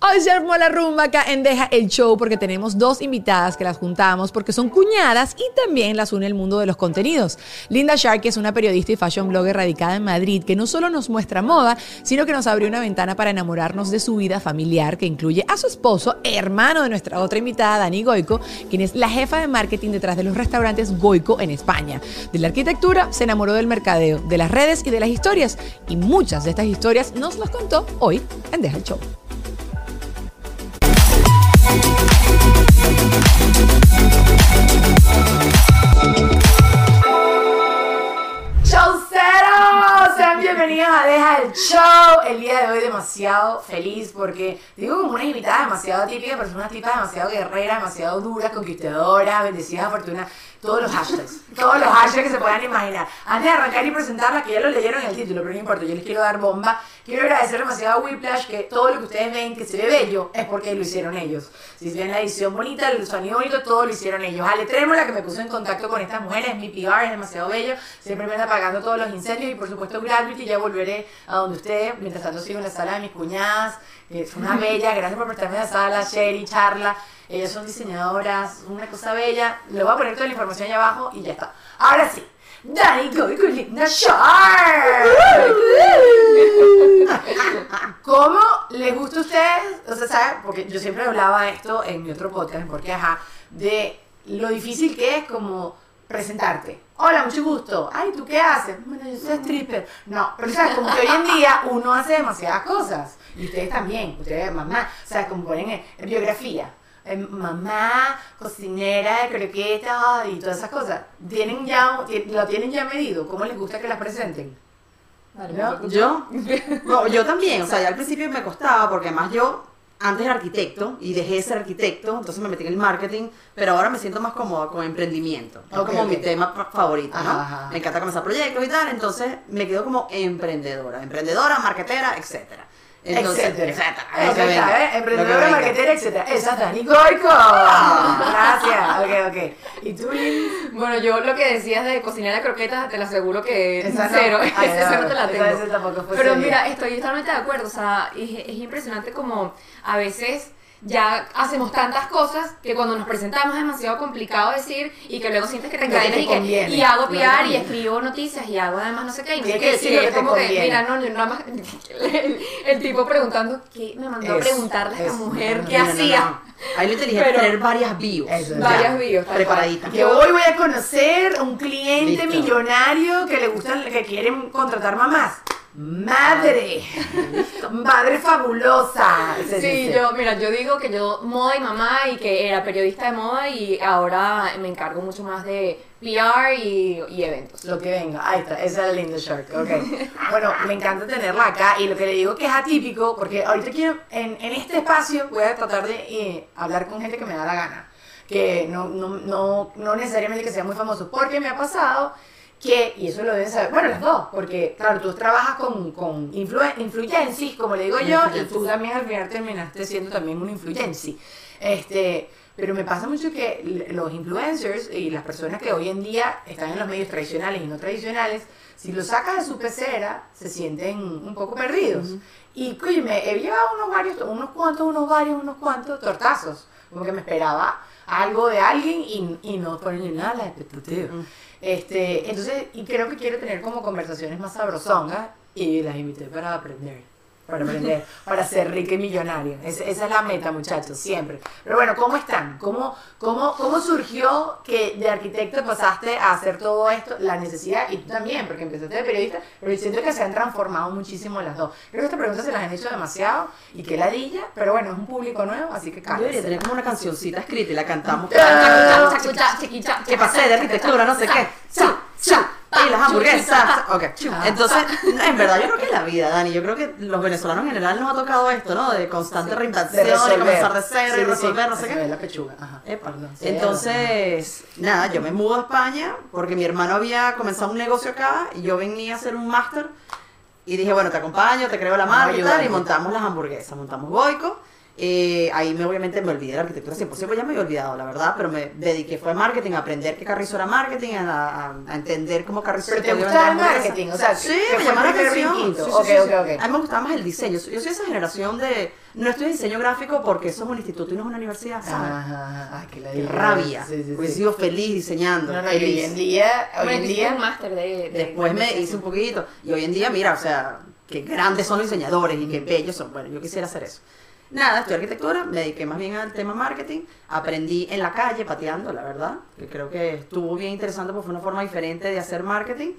Hoy se armó la rumba acá en Deja el Show porque tenemos dos invitadas que las juntamos porque son cuñadas y también las une el mundo de los contenidos. Linda Shark es una periodista y fashion blogger radicada en Madrid que no solo nos muestra moda, sino que nos abrió una ventana para enamorarnos de su vida familiar que incluye a su esposo, hermano de nuestra otra invitada, Dani Goico, quien es la jefa de marketing detrás de los restaurantes Goico en España. De la arquitectura se enamoró del mercadeo, de las redes y de las historias y muchas de estas historias nos las contó hoy en Deja el Show. Feliz porque digo como una invitada demasiado típica, pero es una tipa demasiado guerrera, demasiado dura, conquistadora, bendecida, fortuna todos los hashtags, todos los hashtags que se puedan imaginar. Antes de arrancar y presentarla, que ya lo leyeron en el título, pero no importa, yo les quiero dar bomba. Quiero agradecer demasiado a Whiplash que todo lo que ustedes ven que se ve bello es porque lo hicieron ellos. Si ven la edición bonita, el sonido bonito, todo lo hicieron ellos. Ale Trémola, que me puso en contacto con estas mujeres, mi PR es demasiado bello, siempre me anda apagando todos los incendios y por supuesto Gravity, ya volveré a donde ustedes, mientras tanto sigo en la sala de mis cuñadas, es una bella, gracias por prestarme la sala, Sherry, Charla. Ellas son diseñadoras, una cosa bella. Le voy a poner toda la información allá abajo y ya está. Ahora sí. Dani Goy con Linda. ¿Cómo les gusta a ustedes? O sea, ¿saben? Porque yo siempre hablaba esto en mi otro podcast, porque ajá, de lo difícil que es como presentarte. Hola, mucho gusto. Ay, ¿tú qué haces? Bueno, yo soy stripper. No, pero sea, como que hoy en día uno hace demasiadas cosas. Y ustedes también, ustedes mamá. O sea, como ponen en biografía mamá, cocinera de croquetas y todas esas cosas, ¿tienen ya, ¿lo tienen ya medido? ¿Cómo les gusta que las presenten? ¿Yo? No, yo también, o sea, ya al principio me costaba porque además yo antes era arquitecto y dejé de ser arquitecto, entonces me metí en el marketing, pero ahora me siento más cómoda con emprendimiento. Es como mi tema favorito, ¿no? Me encanta comenzar proyectos y tal, entonces me quedo como emprendedora, emprendedora, marketera, etcétera. Entonces, etcétera. exacto, está, venga, ¿eh? Emprendedora, venga. marketera, etcétera. Esa es Dani Goico. Gracias. Ok, ok. ¿Y tú? Bueno, yo lo que decías de cocinar a croquetas, te lo aseguro que no. cero. Ya, Esa no te la esa- tengo. esa tampoco fue Pero seria. mira, estoy totalmente de acuerdo. O sea, es, es impresionante como a veces ya hacemos tantas cosas que cuando nos presentamos es demasiado complicado decir y que luego sientes que te encadenas y, que, conviene. y hago PR y escribo noticias y hago además no sé qué. Y no sé qué, decir que como que, mira, no, nada más. El, el tipo preguntando, ¿qué me mandó a preguntarle a esta eso. mujer? No, ¿Qué hacía? Ahí lo inteligente tener varias bios. Eso, ya, varias bios, Preparaditas. Que hoy voy a conocer a un cliente Listo. millonario que le gusta, que quieren contratar mamás. Madre, madre fabulosa. Sí, yo, mira, yo digo que yo moda y mamá y que era periodista de moda y ahora me encargo mucho más de PR y, y eventos. Lo que venga, ahí está, esa es la linda Shark, ok. Bueno, me encanta tenerla acá y lo que le digo que es atípico, porque ahorita quiero, en, en este espacio voy a tratar de eh, hablar con gente que me da la gana, que no, no, no, no necesariamente que sea muy famoso, porque me ha pasado que, y eso lo deben saber, bueno, las dos, porque claro, tú trabajas con, con influen- influencers, como le digo yo, y tú también al final terminaste siendo también un influencer. Este, pero me pasa mucho que los influencers y las personas que hoy en día están en los medios tradicionales y no tradicionales, si los sacas de su pecera, se sienten un poco perdidos. Y coño, me he llevado unos varios, unos cuantos, unos varios, unos cuantos tortazos. Como que me esperaba algo de alguien y, y no ponen nada la expectativa. Este, entonces, y creo que quiero tener como conversaciones más sabrosongas y las invité para aprender. Para aprender, para ser rica y millonaria. Es- esa es la meta, muchachos, siempre. Pero bueno, ¿cómo están? ¿Cómo, cómo, ¿Cómo surgió que de arquitecto pasaste a hacer todo esto? La necesidad, y tú también, porque empezaste de periodista, pero siento que se han transformado muchísimo las dos. Creo que esta pregunta se las han hecho demasiado y que ladilla, pero bueno, es un público nuevo, así que Yo debería cállense. tener como una cancioncita escrita y la cantamos. ¿Qué pasé de arquitectura? No sé qué. Cha, cha, y las hamburguesas. Ok. Entonces, en verdad, yo creo que es la vida, Dani. Yo creo que los venezolanos en general nos ha tocado esto, ¿no? De constante reinvención, de, comenzar de cero Sí, y sí, resolver, no sí, sé se qué. la pechuga. Ajá. Epa. Perdón, sí, Entonces, nada, yo me mudo a España porque mi hermano había comenzado un negocio acá y yo venía a hacer un máster y dije, bueno, te acompaño, te creo la marca y tal, y montamos las hamburguesas, montamos Goico. Eh, ahí me obviamente me olvidé de la arquitectura 100%, ya me había olvidado, la verdad, pero me dediqué fue a marketing, a aprender qué Carrizo era marketing, a, a- a entender cómo Carrizo Pero te gustaba el hamburguesas. marketing, o sea, Sí, me llamaba la atención. Sí, sí, Ok, sí, ok, sí. ok. A mí me gustaba más el diseño. Yo soy esa generación de. No estoy en diseño gráfico porque eso es un instituto y no es una universidad, ¿sabes? Ajá, ay, que la Qué rabia. Sí, sí, Hubiese sido feliz diseñando. No, no, y hoy feliz. en día, hoy en día, un máster de, de- Después me hice un poquito. Y hoy en día, mira, o sea, qué grandes son los diseñadores y qué bellos son. Bueno, yo quisiera hacer eso. Nada, estudié arquitectura, me dediqué más bien al tema marketing. Aprendí en la calle, pateando, la verdad. Que creo que estuvo bien interesante porque fue una forma diferente de hacer marketing.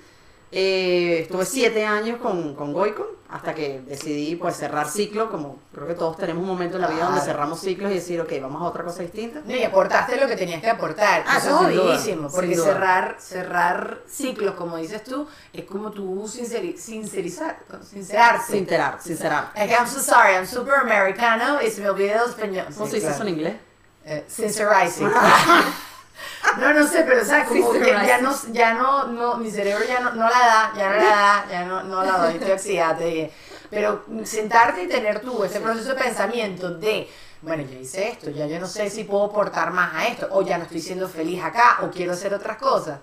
Eh, estuve siete años con, con Goicon hasta que decidí pues cerrar ciclo, como creo que todos tenemos un momento en la vida donde cerramos ciclos y decir, ok, vamos a otra cosa distinta. No, y aportaste lo que tenías que aportar. Ah, eso es sin porque cerrar, cerrar ciclos, como dices tú, es como tú sinceri- sincerizar, sincerarte. Sincerar, sincerar. Que I'm so sorry, I'm super americano y se me olvidó el español. ¿Cómo se dice eso en inglés? Eh, sincerizing. no, no sé, pero o sea, como que ya no, ya no, no, mi cerebro ya no, no la da, ya no la da, ya no, no la doy, estoy oxidada. Pero sentarte y tener tú ese proceso de pensamiento de, bueno, ya hice esto, ya yo no sé si puedo aportar más a esto, o ya no estoy siendo feliz acá, o quiero hacer otras cosas.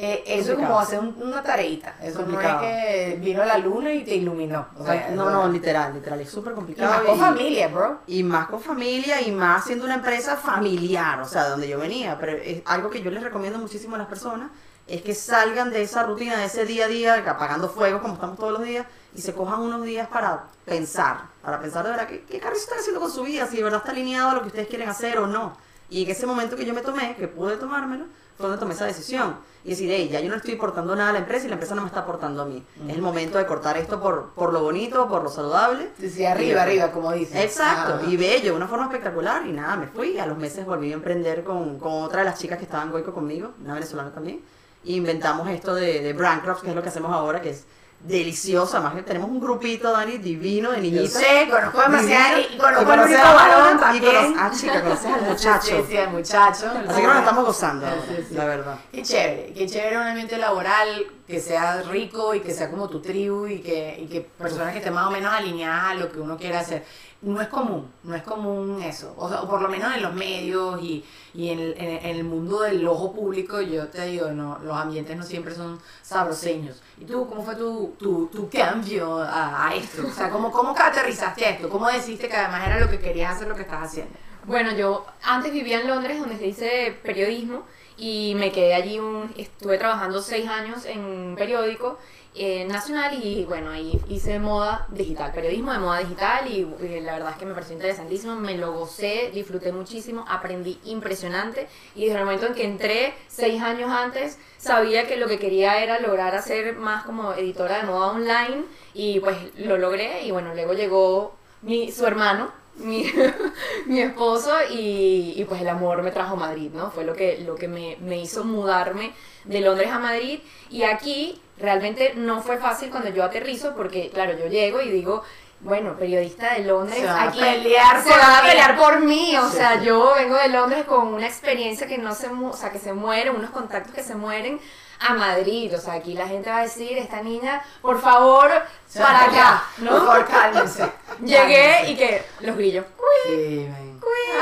Eh, eso es como hacer un- una tareita. Eso Complicado. no es que vino la luna y te iluminó. O sea, no, no, literal, literal, es súper Y complicado. más con y- familia, bro. Y más con familia y más siendo una empresa familiar, o sea, de donde yo venía. Pero es algo que yo les recomiendo muchísimo a las personas es que salgan de esa rutina, de ese día a día, apagando fuego como estamos todos los días, y se cojan unos días para pensar, para pensar de verdad qué, qué carrizo están haciendo con su vida, si de verdad está alineado a lo que ustedes quieren hacer o no. Y en ese momento que yo me tomé, que pude tomármelo, fue donde tomé esa decisión. Y decir, hey, ya yo no estoy aportando nada a la empresa y la empresa no me está aportando a mí. Es el momento de cortar esto por, por lo bonito, por lo saludable. Sí, arriba, arriba, como dices. Exacto, Ajá. y bello, de una forma espectacular. Y nada, me fui. A los meses volví a emprender con, con otra de las chicas que estaban en Goico conmigo, una venezolana también. Y inventamos esto de, de Brand Crops, que es lo que hacemos ahora, que es delicioso. Además, que tenemos un grupito, Dani, divino de Yo niñitas. sé, conozco demasiado y conozco al único varón también. Ah, chica, conoces al muchacho. Sí, sí, al muchacho. Así que nos estamos gozando, Sí, sí, sí. la verdad. Qué chévere, qué chévere un ambiente laboral que sea rico y que sea como tu tribu y que, y que personas que estén más o menos alineadas a lo que uno quiere hacer. No es común, no es común eso. O, sea, por lo menos en los medios y, y en, el- en, el mundo del ojo público, yo te digo, no, los ambientes no siempre son sabroseños. ¿Y tú, cómo fue tu, tu, tu cambio a, esto? O sea, ¿cómo, ¿cómo aterrizaste esto? ¿Cómo decidiste que además era lo que querías hacer lo que estás haciendo? Bueno, yo antes vivía en Londres, donde se dice periodismo, y me quedé allí, un, estuve trabajando seis años en un periódico eh, nacional y bueno, ahí hice moda digital, periodismo de moda digital y, eh, la verdad es que me pareció interesantísimo, me lo gocé, disfruté muchísimo, aprendí impresionante y desde el momento en que entré, seis años antes, sabía que lo que quería era lograr hacer más como editora de moda online y pues lo logré y bueno, luego llegó mi, su hermano, mi, mi esposo y, y, pues el amor me trajo a Madrid, ¿no? Fue lo que, lo que me, me hizo mudarme de Londres a Madrid y aquí realmente no fue fácil cuando yo aterrizo porque claro, yo llego y digo, bueno, periodista de Londres, Se aquí pelear se van a pelear por mí, o Sí, sea, sí. yo vengo de Londres con una experiencia que no se, mu- o sea, que se muere, unos contactos que se mueren a Madrid, o sea, aquí la gente va a decir, esta niña, por favor, para acá, Por ¿no? favor, cálmense. Llegué y que los grillos. Sí.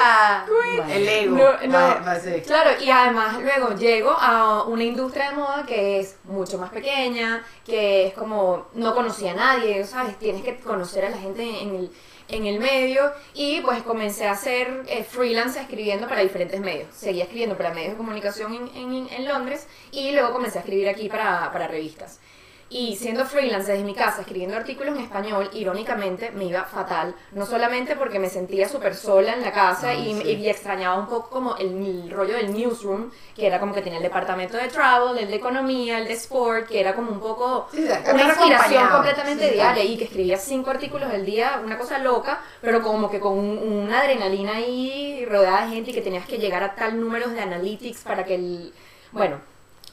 Ah, el ego. No, no. Va- va a ser. Claro, y además luego llego a una industria de moda que es mucho más pequeña, que es como no conocía a nadie, ¿sabes? Tienes que conocer a la gente en el, en el medio y pues comencé a hacer eh, freelance escribiendo para diferentes medios. Seguía escribiendo para medios de comunicación en, en- en Londres y luego comencé a escribir aquí para, para revistas. Y siendo freelance desde mi casa, escribiendo artículos en español, irónicamente me iba fatal. No solamente porque me sentía súper sola en la casa y, y extrañaba un poco como el, el rollo del newsroom, que era como que tenía el departamento de travel, el de economía, el de sport, que era como un poco Sí, una acompañado. completamente Sí, diaria y que escribía cinco artículos al día, una cosa loca, pero como que con un- una adrenalina ahí rodeada de gente y que tenías que llegar a tal números de analytics para que el... Bueno,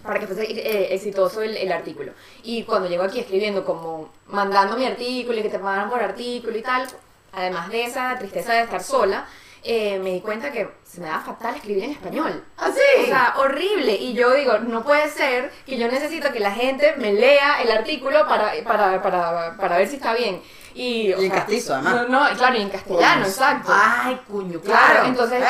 para que fuese eh, exitoso el, el artículo. Y cuando llego aquí escribiendo como mandando mi artículo y que te pagaran por artículo y tal, además de esa tristeza de estar sola, eh, me di cuenta que se me daba fatal escribir en español. ¿Ah, sí? O sea, horrible. Y yo digo, no puede ser que yo necesito que la gente me lea el artículo para, para, para, para ver si está bien. Y, Y en sea, castizo, además. No, no, claro, y en castellano, exacto. Ay, cuño, Claro, claro. entonces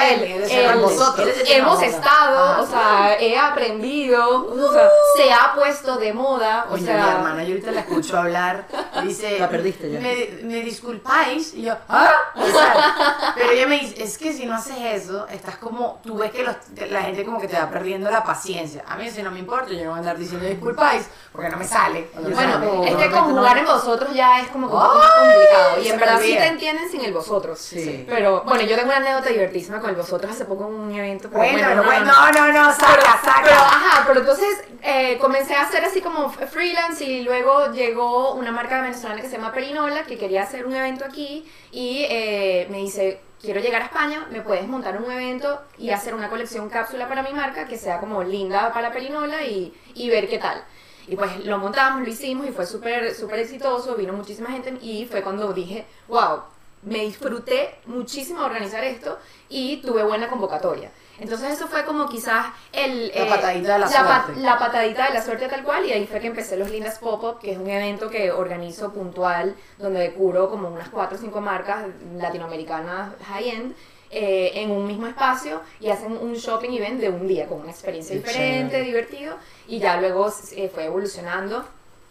él, vosotros. hemos estado, Ah, o sea, he aprendido, o sea, se ha puesto de moda, o Oye, sea, mi hermana, yo ahorita la escucho hablar, dice... La perdiste ya. Me, me disculpáis, y yo, ¿ah? O sea, pero ella me dice, es que si no haces eso, estás como, tú ves que los- la gente como que te va perdiendo la paciencia. A mí si no me importa, yo no voy a andar diciendo disculpáis, porque no me sale. Bueno, no, es que conjugar en vosotros ya es como más complicado, y en verdad sí te entienden sin el vosotros. Sí. Pero, bueno, yo tengo una anécdota divertísima con el vosotros hace poco en un evento. pero Bueno, pero no, bueno, no, no, no, no, saca, saca. Pero, ajá, pero entonces eh, comencé a hacer así como freelance y luego llegó una marca venezolana que se llama Perinola que quería hacer un evento aquí y eh, me dice, quiero llegar a España, me puedes montar un evento y hacer una colección cápsula para mi marca que sea como linda para Perinola y, y ver qué tal. Y pues lo montamos, lo hicimos y fue súper súper exitoso, vino muchísima gente y fue cuando dije, wow, me disfruté muchísimo organizar esto y tuve buena convocatoria. Entonces eso fue como quizás el... La patadita de la pa- suerte. la patadita de la suerte tal cual y ahí fue que empecé los Lindas Pop-Up, que es un evento que organizo puntual, donde curo como unas 4 o 5 marcas latinoamericanas high-end. Eh, en un mismo espacio y hacen un shopping event de un día con una experiencia diferente, chévere. divertido y ya luego eh, fue evolucionando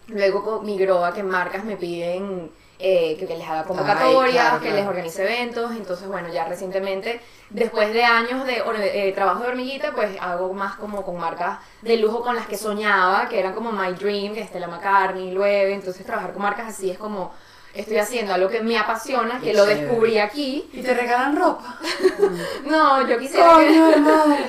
Luego migró a que marcas me piden eh, que, que les haga convocatorias, claro, que claro. les organice eventos. Entonces, bueno, ya recientemente, después de años de or- eh, trabajo de hormiguita, pues hago más como con marcas de lujo con las que soñaba, que eran como My Dream, que es Stella McCartney, Loewe. Entonces, trabajar con marcas así es como estoy haciendo algo que me apasiona, que lo descubrí aquí. Y te regalan ropa. No, yo quisiera que... Coño, madre.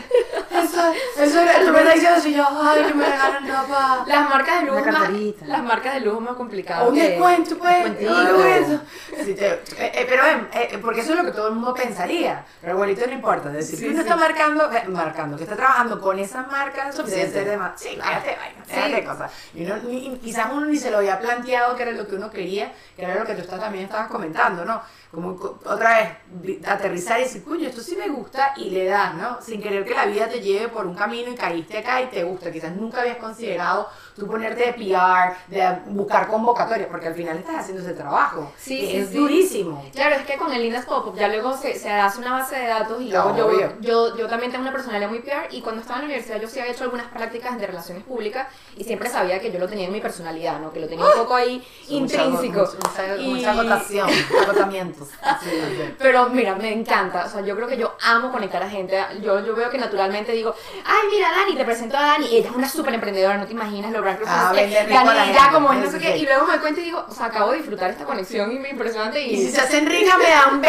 Eso, eso era, tú me diciendo así yo, ay, que me regalan ropa. Las marcas de lujo Una más, carterita. las marcas de lujo más complicadas. Un que- descuento, pues. descuentito. un descuento. Sí, te- eh, eh, pero, eh, eh, porque eso es lo que todo el mundo pensaría. Pero abuelito no importa. Es decir, Sí, que uno sí. está marcando, eh, marcando, que está trabajando con esas marcas, Suficiente. debe ser de más. Sí, cállate, vaina, Sí. déjate cosas. Y uno, ni- y quizás uno ni se lo había planteado que era lo que uno quería, que era lo que tú estás, también estabas comentando, ¿no? Como co- otra vez, vi- aterrizar y decir, coño, esto sí me gusta y le das, ¿no? Sin querer que la vida te lleve por un camino y caíste acá y te gusta. Quizás nunca habías considerado tú ponerte de PR, de buscar convocatorias, porque al final estás haciendo ese trabajo. Sí, que sí, es sí. durísimo. Claro, es que con el Lindas Pop-Up ya luego se, se hace una base de datos y luego Obvio. yo, yo, yo también tengo una personalidad muy PR y cuando estaba en la universidad yo sí había hecho algunas prácticas de relaciones públicas y siempre sabía que yo lo tenía en mi personalidad, ¿no? Que lo tenía un poco ahí intrínseco. Mucha, mucha, Y- mucha agotamientos. Pero mira, me encanta, o sea, yo creo que yo amo conectar a gente. Yo, yo veo que naturalmente digo, ay, mira, Dani, te presento a Dani. Ella es una súper emprendedora, no te imaginas Ah, ya como es, no Sí, sé qué. Y luego me doy cuenta y digo, o sea, acabo de disfrutar esta conexión y me impresionante. Y, Y si se hacen ricas me da un 20%.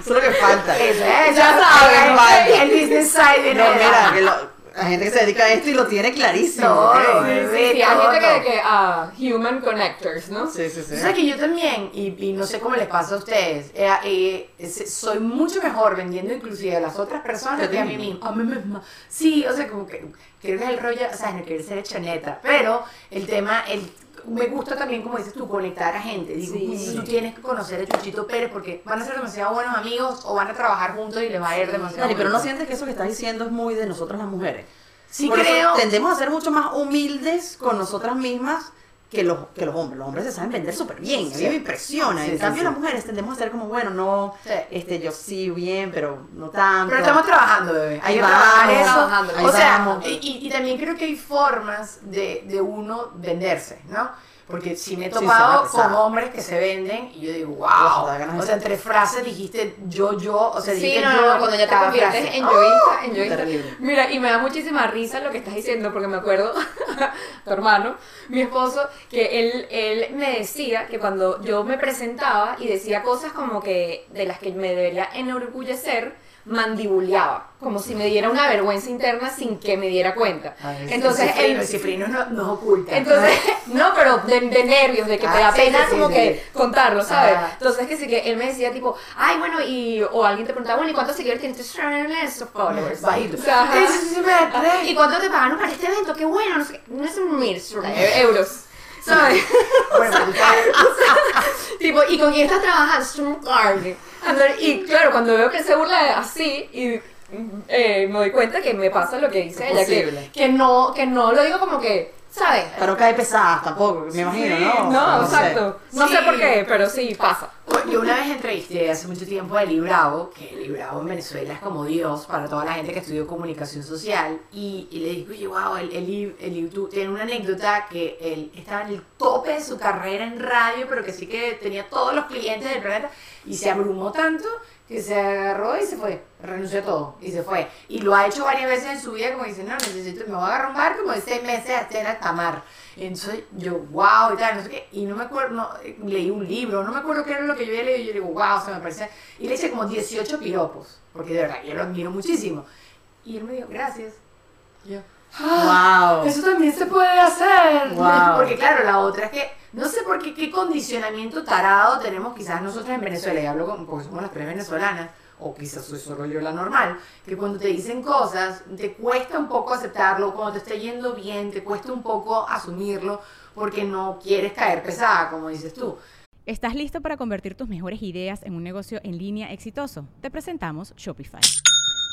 Eso es lo que falta. Eso es, Ya saben, el, el business side de No, mira, que lo- la gente que se dedica a esto y lo tiene clarísimo. ¿ok? Sí, sí, Ve sí, hay gente que, que ah, human connectors, ¿no? Sí, sí, sí. Tú sabes que yo también, y, y no sé cómo les pasa a ustedes, eh, eh, soy mucho mejor vendiendo inclusive a las otras personas Que a mí misma. A mí misma. Sí, o sea, como que creo que es el rollo, o sea, no quiero ser hecha neta, pero el tema, el, me gusta también, como dices tú, conectar a gente. Digo, Sí. tú tienes que conocer a Chuchito Pérez porque van a ser demasiado buenos amigos o van a trabajar juntos y les va a ir demasiado Dani, pero no sientes que eso que estás diciendo es muy de nosotras las mujeres. Sí Por creo. tendemos a ser mucho más humildes con nosotras mismas que los, que los hombres. Los hombres se saben vender súper bien. A mí me impresiona. Sí, en sí, cambio, sí. las mujeres tendemos a ser como, bueno, no, este, yo sí, bien, pero no tanto. Pero estamos trabajando, bebé. Hay que trabajar eso. ahí o sea, y- y también creo que hay formas de, de uno venderse, ¿no? Porque si me he Sí, topado con hombres que se venden y yo digo, wow. O sea, entre frases dijiste yo, yo, o sea, Sí, dijiste no, yo no, cuando ya te conviertes frase. en yoísta, en yoísta. Terrible. Mira, y me da muchísima risa lo que estás diciendo, porque me acuerdo, tu hermano, mi esposo, que él, él me decía que cuando yo me presentaba y decía cosas como que de las que me debería enorgullecer, mandibuleaba, como si me diera una vergüenza interna sin que me diera cuenta. Ay, sí, Entonces, el cifrino, no, no oculta. entonces, no, pero de, de nervios, de que te Ah, da sí, pena sí, como sí, que contarlo, ¿sabes? Ah. Entonces, que sí, que él me decía tipo, ay, bueno, y, o alguien te preguntaba, bueno, ¿y cuántos seguidores tienes? Followers. Bajito. ¿Y cuánto te pagaron para este evento? Qué bueno, no sé. No es un mil euros. ¿Sabes? Bueno, tú- tipo, ¿y con quién estás trabajando? Y claro, cuando veo que se burla así, y eh, me doy cuenta que me pasa lo que dice ella, que, que, no, que no lo digo como que, ¿sabes? Pero cae pesadas tampoco, me imagino, ¿no? No, exacto. No Sí. sé por qué, pero sí pasa. Yo una vez entrevisté hace mucho tiempo a Eli Bravo, que Eli Bravo en Venezuela es como Dios para toda la gente que estudió comunicación social, y, y le dije, oye, wow, el- Eli, Eli tú- tiene una anécdota que él estaba en el tope de su carrera en radio, pero que sí que tenía todos los clientes del planeta, y se abrumó tanto que se agarró y se fue, renunció a todo, y se fue. Y lo ha hecho varias veces en su vida, como dice, no, necesito, me voy a agarrar un como de seis meses hasta en alta mar. Entonces yo, wow, y tal, no sé qué, y no me acuerdo, no, eh, leí un libro, no me acuerdo qué era lo que yo había leído, y yo digo, wow, se me parece, y le hice como 18 piropos, porque de verdad, yo lo admiro muchísimo. Y él me dijo, gracias. Y yo, ah, Wow. eso también se puede hacer. Wow. Porque claro, la otra es que, no sé por qué, qué condicionamiento tarado tenemos quizás nosotros en Venezuela, y hablo con, porque somos las tres venezolanas, o quizás soy solo yo la normal, que cuando te dicen cosas, te cuesta un poco aceptarlo, cuando te está yendo bien, te cuesta un poco asumirlo, porque no quieres caer pesada, como dices tú. ¿Estás listo para convertir tus mejores ideas en un negocio en línea exitoso? Te presentamos Shopify.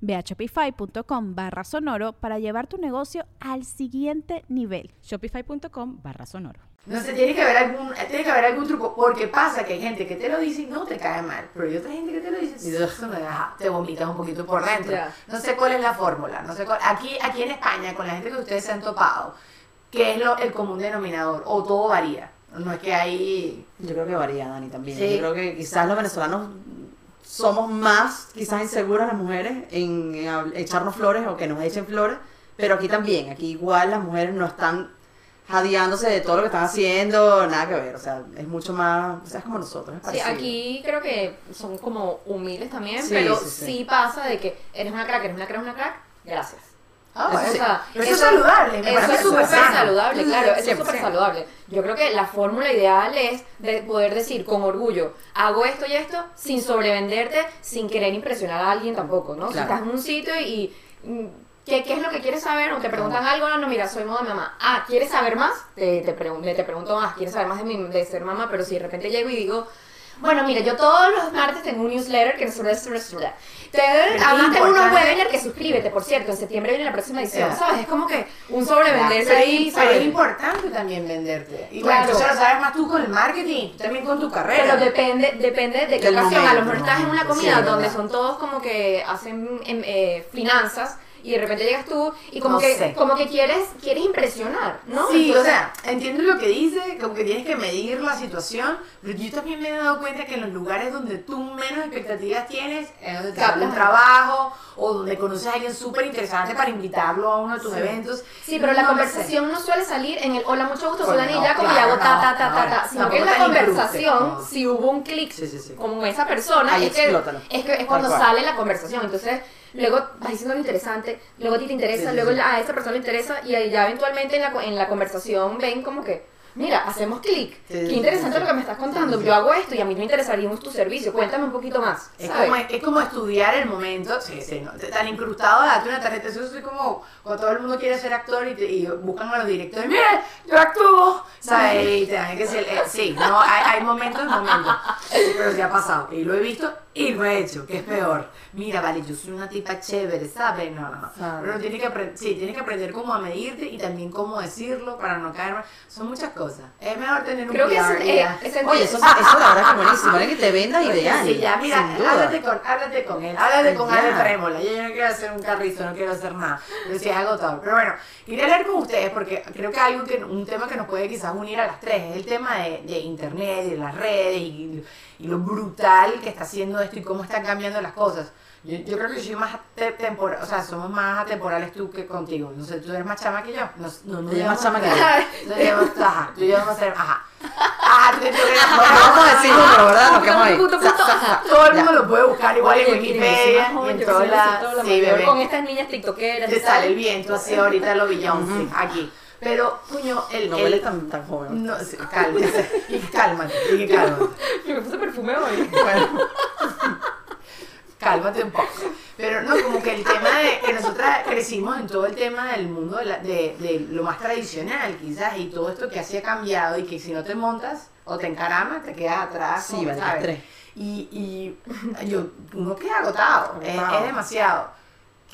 Ve a shopify.com barra sonoro para llevar tu negocio al siguiente nivel. Shopify.com barra sonoro. No sé, tiene que haber algún, tiene que haber algún truco, porque pasa que hay gente que te lo dice y no te cae mal, pero hay otra gente que te lo dice y eso me deja- te vomitas un poquito por dentro. No sé cuál es la fórmula, no sé cuál- aquí, aquí en España, con la gente que ustedes se han topado, ¿qué es lo, el común denominador? O todo varía, no es que hay... Yo creo que varía, Dani, también. Sí. Yo creo que quizás los venezolanos somos más, quizás inseguras las mujeres en, echarnos flores o que nos echen flores Pero aquí también, aquí igual las mujeres no están jadeándose de todo lo que están haciendo, nada que ver, o sea, es mucho más, o sea, es como nosotros. es Sí, aquí creo que son como humildes también, Sí, pero sí, sí. sí, pasa de que eres una crack, eres una crack, una crack, gracias. Ah, Eso, bueno. o sea, Pero eso es saludable, me Eso es súper saludable, claro, eso es 100%. súper saludable. Yo creo que la fórmula ideal es de poder decir con orgullo, hago esto y esto, sin sobrevenderte, sin querer impresionar a alguien tampoco, ¿no? Si estás en un sitio y... mm, ¿Qué, ¿Qué es lo que quieres saber? O te preguntan algo, no, no, mira, soy moda mamá. Ah, ¿quieres saber más? Te, te, pregun- te pregunto más, ¿quieres saber más de, mi, de ser mamá? Pero si de repente llego y digo, bueno, mira, yo todos los martes tengo un newsletter que es Además tengo unos webinars que suscríbete, por cierto, en septiembre viene la próxima edición. ¿sabes? Es como que un sobrevenderse ahí, pero es importante también venderte. Y Claro. bueno, entonces lo sabes más tú con el marketing, también con tu carrera. Pero depende, depende de qué ocasión. a lo mejor estás en una comida Sí, donde son todos como que hacen em, eh, finanzas y de repente llegas tú y como No que sé. como que quieres quieres impresionar, ¿no? Sí, o Entonces, sea, entiendo lo que dice, como que tienes que medir la situación, pero yo también me he dado cuenta que en los lugares donde tú menos expectativas tienes, es donde te un trabajo o donde conoces a alguien súper interesante para invitarlo a uno de tus eventos. Sí, pero la No sé. conversación no suele salir en el hola, mucho gusto, soy Dani Jacob y hago ta, ta, ta, ta, ta. Sino que en la conversación, si hubo un clic Sí, sí, sí. con esa persona, Ahí es que, es que es cuando sale la conversación. Entonces, luego vas diciendo lo interesante, luego a ti te interesa, Sí, sí, luego sí. a esa persona le interesa y ya eventualmente en la, en la conversación ven como que, mira, hacemos clic. Sí, Qué interesante sí, lo que me estás contando. Sí, sí. Yo hago esto y a mí me interesaría un- tu servicio. Cuéntame un poquito más. Es ¿sabes? como, es como estudiar el momento, sí, sí, ¿no? tan incrustado de darte una tarjeta, eso es como cuando todo el mundo quiere ser actor y, te- y buscan a los directores, mire, yo actúo, ¿sabes? Y te dan que decir, eh, sí, no, hay, hay momentos, momentos, pero sí ha pasado, y lo he visto y lo he hecho, que es peor. Mira, vale, yo soy una tipa chévere, ¿sabes? No, no, no. Pero tienes que, aprender, sí, tienes que aprender cómo a medirte y también cómo decirlo para no caer mal. Son muchas cosas. Es mejor tener un Creo que ya. eh, ese- Oye, eso, eso la verdad es buenísimo, alguien que te venda Oye, ideal. Sí, ya, mira, háblate con, háblate con él, háblate con. Ale Trémola. Yo no quiero hacer un carrizo, no quiero hacer nada. Pero sí es agotador. Pero bueno, quería hablar con ustedes porque creo que algo que, un tema que nos puede quizás unir a las tres es el tema de, de internet y de las redes y, y lo brutal que está haciendo esto y cómo están cambiando las cosas. Yo, yo creo que soy más temporal, o sea, somos más atemporales tú que contigo. No sé, tú eres más chama que yo. No, no, no Ella es más chama que yo. Ajá, tú y yo vamos a ser, ajá. Ajá, tú, tú, tú, No, vamos a decir número, ¿verdad? Nos quedamos ahí. Todo el mundo lo puede buscar igual en Wikipedia en todas las... Sí, bebé. Con estas niñas tiktokeras. Te sale el viento así ahorita lo Beyoncé, aquí. Pero, puño, el... No el- huele tan, tan joven. No, sí, cálmate, y cálmate, y cálmate. Me puse perfume hoy. Bueno, cálmate un poco. Pero no, como que el tema de que nosotras crecimos en todo el tema del mundo de, la- de- de lo más tradicional, quizás, y todo esto que así ha cambiado y que si no te montas o te encaramas, te quedas atrás. Sí, vale. Y, y yo, uno queda agotado, es, Agotado. es demasiado.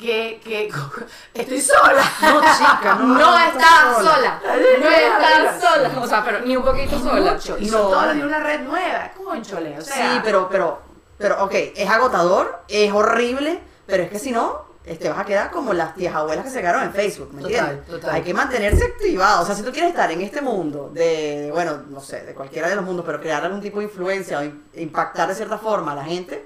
Que, que estoy sola. No, chica, no, No está sola. No está sola. O sea, pero ni un poquito sola. Mucho. Y No. los días una red nueva. Conchole, o sea. Sí, pero, pero, pero, ok, es agotador, es horrible, pero es que si no, te vas a quedar como las tías abuelas que se quedaron en Facebook, ¿me Total, entiendes? total. Hay que mantenerse activado. O sea, si tú quieres estar en este mundo de, bueno, no sé, de cualquiera de los mundos, pero crear algún tipo de influencia o im- impactar de cierta forma a la gente,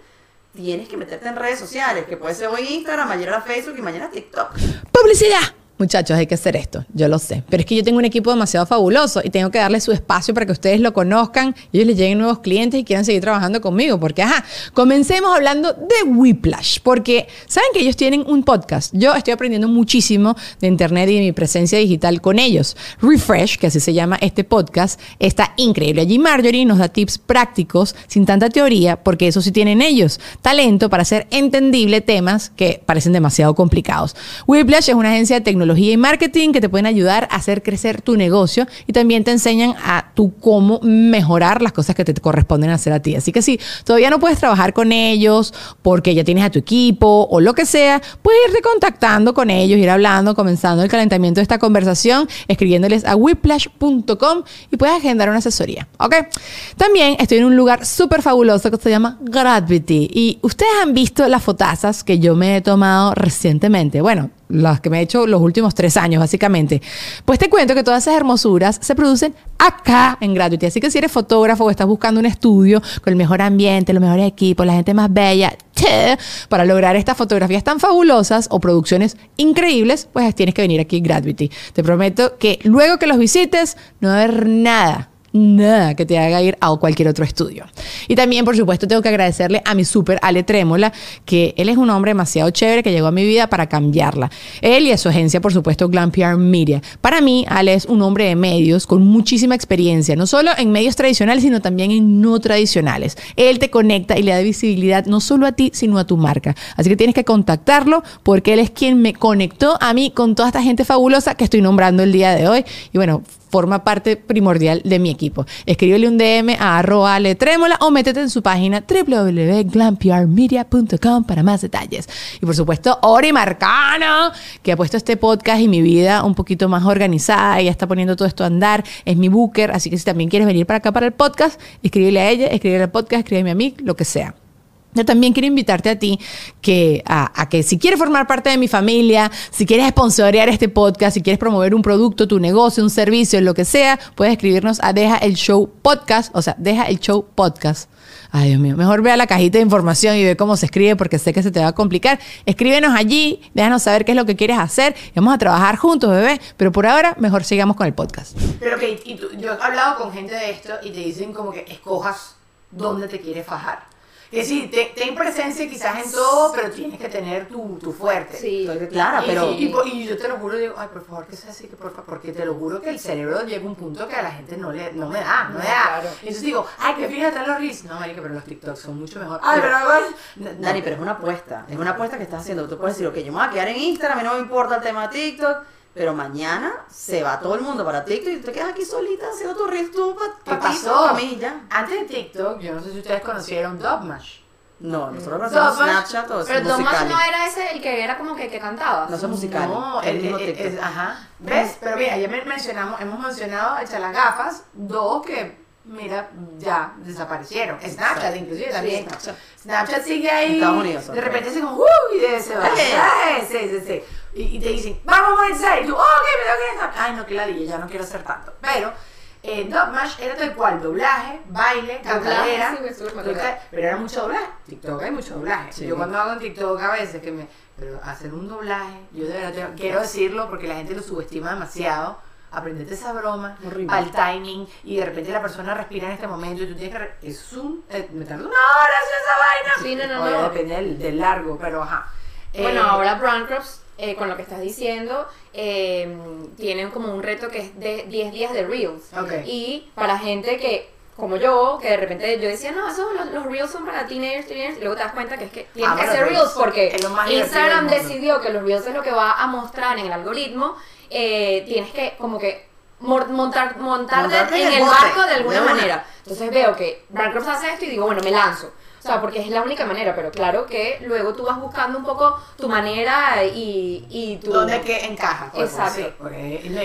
tienes que meterte en redes sociales, que puede ser hoy Instagram, mañana Facebook y mañana TikTok. ¡Publicidad! Muchachos, hay que hacer esto, yo lo sé. Pero es que yo tengo un equipo demasiado fabuloso y tengo que darle su espacio para que ustedes lo conozcan ellos les lleguen nuevos clientes y quieran seguir trabajando conmigo. Porque, ajá, comencemos hablando de Whiplash. Porque, ¿saben que ellos tienen un podcast? Yo estoy aprendiendo muchísimo de internet y de mi presencia digital con ellos. Refresh, que así se llama este podcast, está increíble. Allí Marjorie nos da tips prácticos sin tanta teoría, porque eso sí tienen ellos. Talento para hacer entendible temas que parecen demasiado complicados. Whiplash es una agencia de tecnología y marketing que te pueden ayudar a hacer crecer tu negocio y también te enseñan a tú cómo mejorar las cosas que te corresponden hacer a ti. Así que si todavía no puedes trabajar con ellos porque ya tienes a tu equipo o lo que sea, puedes irte contactando con ellos, ir hablando, comenzando el calentamiento de esta conversación, escribiéndoles a whiplash.com y puedes agendar una asesoría. ¿Ok? También estoy en un lugar súper fabuloso que se llama Gravity y ustedes han visto las fotazas que yo me he tomado recientemente. Bueno, las que me he hecho los últimos tres años, básicamente. Pues te cuento que todas esas hermosuras se producen acá en Gratuity. Así que si eres fotógrafo o estás buscando un estudio con el mejor ambiente, los mejores equipos, la gente más bella, che, para lograr estas fotografías tan fabulosas o producciones increíbles, pues tienes que venir aquí Gratuity. Te prometo que luego que los visites, no va a haber nada nada que te haga ir a cualquier otro estudio. Y también, por supuesto, tengo que agradecerle a mi super Ale Trémola, que él es un hombre demasiado chévere que llegó a mi vida para cambiarla. Él y a su agencia, por supuesto, Glam PR Media. Para mí, Ale es un hombre de medios con muchísima experiencia, no solo en medios tradicionales, sino también en no tradicionales. Él te conecta y le da visibilidad no solo a ti, sino a tu marca. Así que tienes que contactarlo porque él es quien me conectó a mí con toda esta gente fabulosa que estoy nombrando el día de hoy. Y bueno, forma parte primordial de mi equipo. Escríbele un DM a arroba o métete en su página www.glamprmedia.com para más detalles. Y por supuesto, Ori Marcano, que ha puesto este podcast y mi vida un poquito más organizada ya está poniendo todo esto a andar. Es mi booker, así que si también quieres venir para acá para el podcast, escríbele a ella, escríbele al podcast, escríbeme a mí, lo que sea. Yo también quiero invitarte a ti que, a, que si quieres formar parte de mi familia, si quieres sponsorear este podcast, si quieres promover un producto, tu negocio, un servicio, lo que sea, puedes escribirnos a Deja el Show Podcast, o sea, Deja el Show Podcast. Ay, Dios mío, mejor ve a la cajita de información y ve cómo se escribe porque sé que se te va a complicar. Escríbenos allí, déjanos saber qué es lo que quieres hacer vamos a trabajar juntos, bebé. Pero por ahora, mejor sigamos con el podcast. Pero que yo he hablado con gente de esto y te dicen como que escojas dónde te quieres fajar. Que sí, te- ten presencia quizás en todo, pero tienes que tener tu, tu fuerte. Sí. Y, pero... y, yo te lo juro, digo, ay, por favor, que sea así, que por favor, porque te lo juro que el cerebro llega a un punto que a la gente no le no me da, no, me da. claro. Y entonces digo, ay, que fíjate los reels. No, marica, pero los TikToks son mucho mejor. Ay, pero, no, no. Dani, pero es una apuesta. Es una apuesta que estás haciendo. Tú puedes decir, ok, yo me voy a quedar en Instagram, a mí no me importa el tema de TikTok. Pero mañana se va todo el mundo para TikTok y tú te quedas aquí solita haciendo tu ¿Qué para mí ya. Antes de TikTok, yo no sé si ustedes conocieron Dubmash. No, nosotros Dubmash, Snapchat o es Pero musical. no era ese el que era como que, que cantaba. No son musicales. No, es el el- mismo el- TikTok. es- ajá. ¿Ves? Pero mira, ya me- mencionamos, hemos mencionado a Echar las gafas, dos que, mira, ya desaparecieron. Snapchat, inclusive también. Snapchat. Snapchat sigue ahí. Estados Unidos, De repente se como, ¡uh! Y se va. Ay, sí, sí, sí. Y, y te dicen, vamos a monetizar. Y tú, oh, ok, me tengo que ir a Snapchat. Ay, no, que ladilla, ya no quiero hacer tanto. Pero, eh, Dubmash era tal cual, doblaje, baile, cantadera. sí, pero era mucho doblaje. TikTok hay mucho doblaje. Sí. Yo cuando hago en TikTok a veces que me. Pero hacer un doblaje, yo de verdad tengo- quiero decirlo porque la gente lo subestima demasiado. Aprendete esa broma, Horrible. al timing, y de repente la persona respira en este momento y tú tienes que. Es un. eh, me tarda una hora hacer esa vaina. Sí, no, no, Oye, no. depende del, del largo, pero ajá. Bueno, Eh, ahora Brandcrops, eh, con lo que estás diciendo, eh, tienen como un reto que es de 10 días de Reels. Y para gente que, como yo, que de repente yo decía, no, esos, los, los Reels son para teenagers, teenagers, y luego te das cuenta que es que tienes Ah, que hacer Reels porque Instagram decidió que los Reels es lo que va a mostrar en el algoritmo. eh, tienes que como que montar, montarte, Montarte en el bote, barco de alguna de manera. Entonces veo que Brandcrops hace esto y digo, bueno, me lanzo. O sea, porque es la única manera, pero claro que luego tú vas buscando un poco tu manera y, y tu... ¿Dónde que encaja? Pues, Exacto.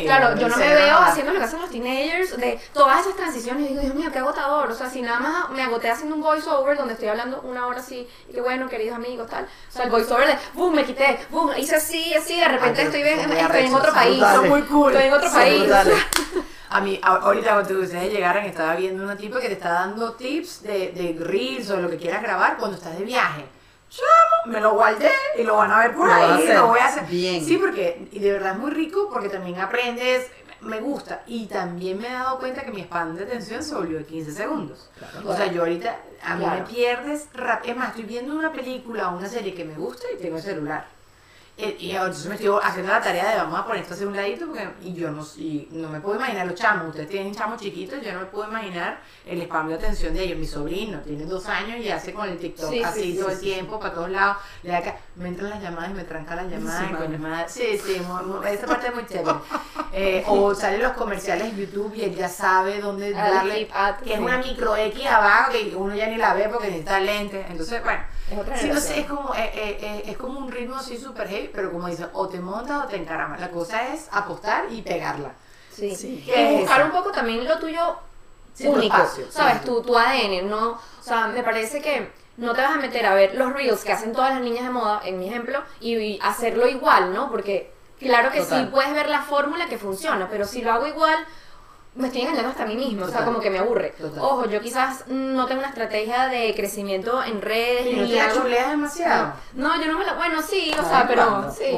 Claro, yo no me veo haciendo lo que hacen los teenagers, de todas esas transiciones, y digo, Dios mío, qué agotador. O sea, si nada más me agoté haciendo un voiceover donde estoy hablando una hora así, y qué bueno, queridos amigos, tal. O sea, el voiceover de, boom, me quité, boom, hice así, así, de repente Ay, estoy, en- estoy otro país. brutales. Son muy cool. Estoy en otro Son país. A mí, ahorita cuando ustedes llegaran, estaba viendo una tipa que te está dando tips de, de reels o lo que quieras grabar cuando estás de viaje. Chamo, me lo guardé y lo van a ver por Lo ahí, lo voy a hacer. bien. Sí, porque, y de verdad es muy rico porque también aprendes, me gusta. Y también me he dado cuenta que mi span de atención se volvió de 15 segundos. O sea, yo ahorita, a mí me pierdes rápido. Es más, estoy viendo una película o una serie que me gusta y tengo el celular. Eh, Y entonces me estoy haciendo la tarea de vamos a poner esto hacia un ladito porque y yo no, y no me puedo imaginar los chamos, ustedes tienen chamos chiquitos, yo no me puedo imaginar el spam de atención de ellos. Mi sobrino tiene dos años y hace con el TikTok Sí, sí, así sí, todo sí, el tiempo, para todos lados. Le da me entran las llamadas y me tranca las llamadas. Sí, y sí, esa parte es muy chévere. Eh, o salen los comerciales en YouTube y él ya sabe dónde Ah, darle, ad, que es una micro X abajo que uno ya ni la ve porque necesita lente. Entonces, bueno. Es otra no sé, es como, eh, eh, eh, es como un ritmo así súper heavy, pero como dicen, o te montas o te encaramas. La cosa es apostar y pegarla. Sí. Sí. Y ¿Qué es buscar eso? un poco también lo tuyo Sí, único, espacio, ¿sabes? sí. Tu, tu ADN, no, o sea, me parece que no te vas a meter a ver los reels que hacen todas las niñas de moda, en mi ejemplo, y, y hacerlo igual, ¿no? Porque claro que Total. sí puedes ver la fórmula que funciona, pero si lo hago igual, me estoy engañando hasta a mí mismo, o sea, como que me aburre. Total. Ojo, yo quizás no tengo una estrategia de crecimiento en redes Y no ni te la algo- chuleas demasiado. No, yo no me la. Bueno, sí, o sea, pero. Sí.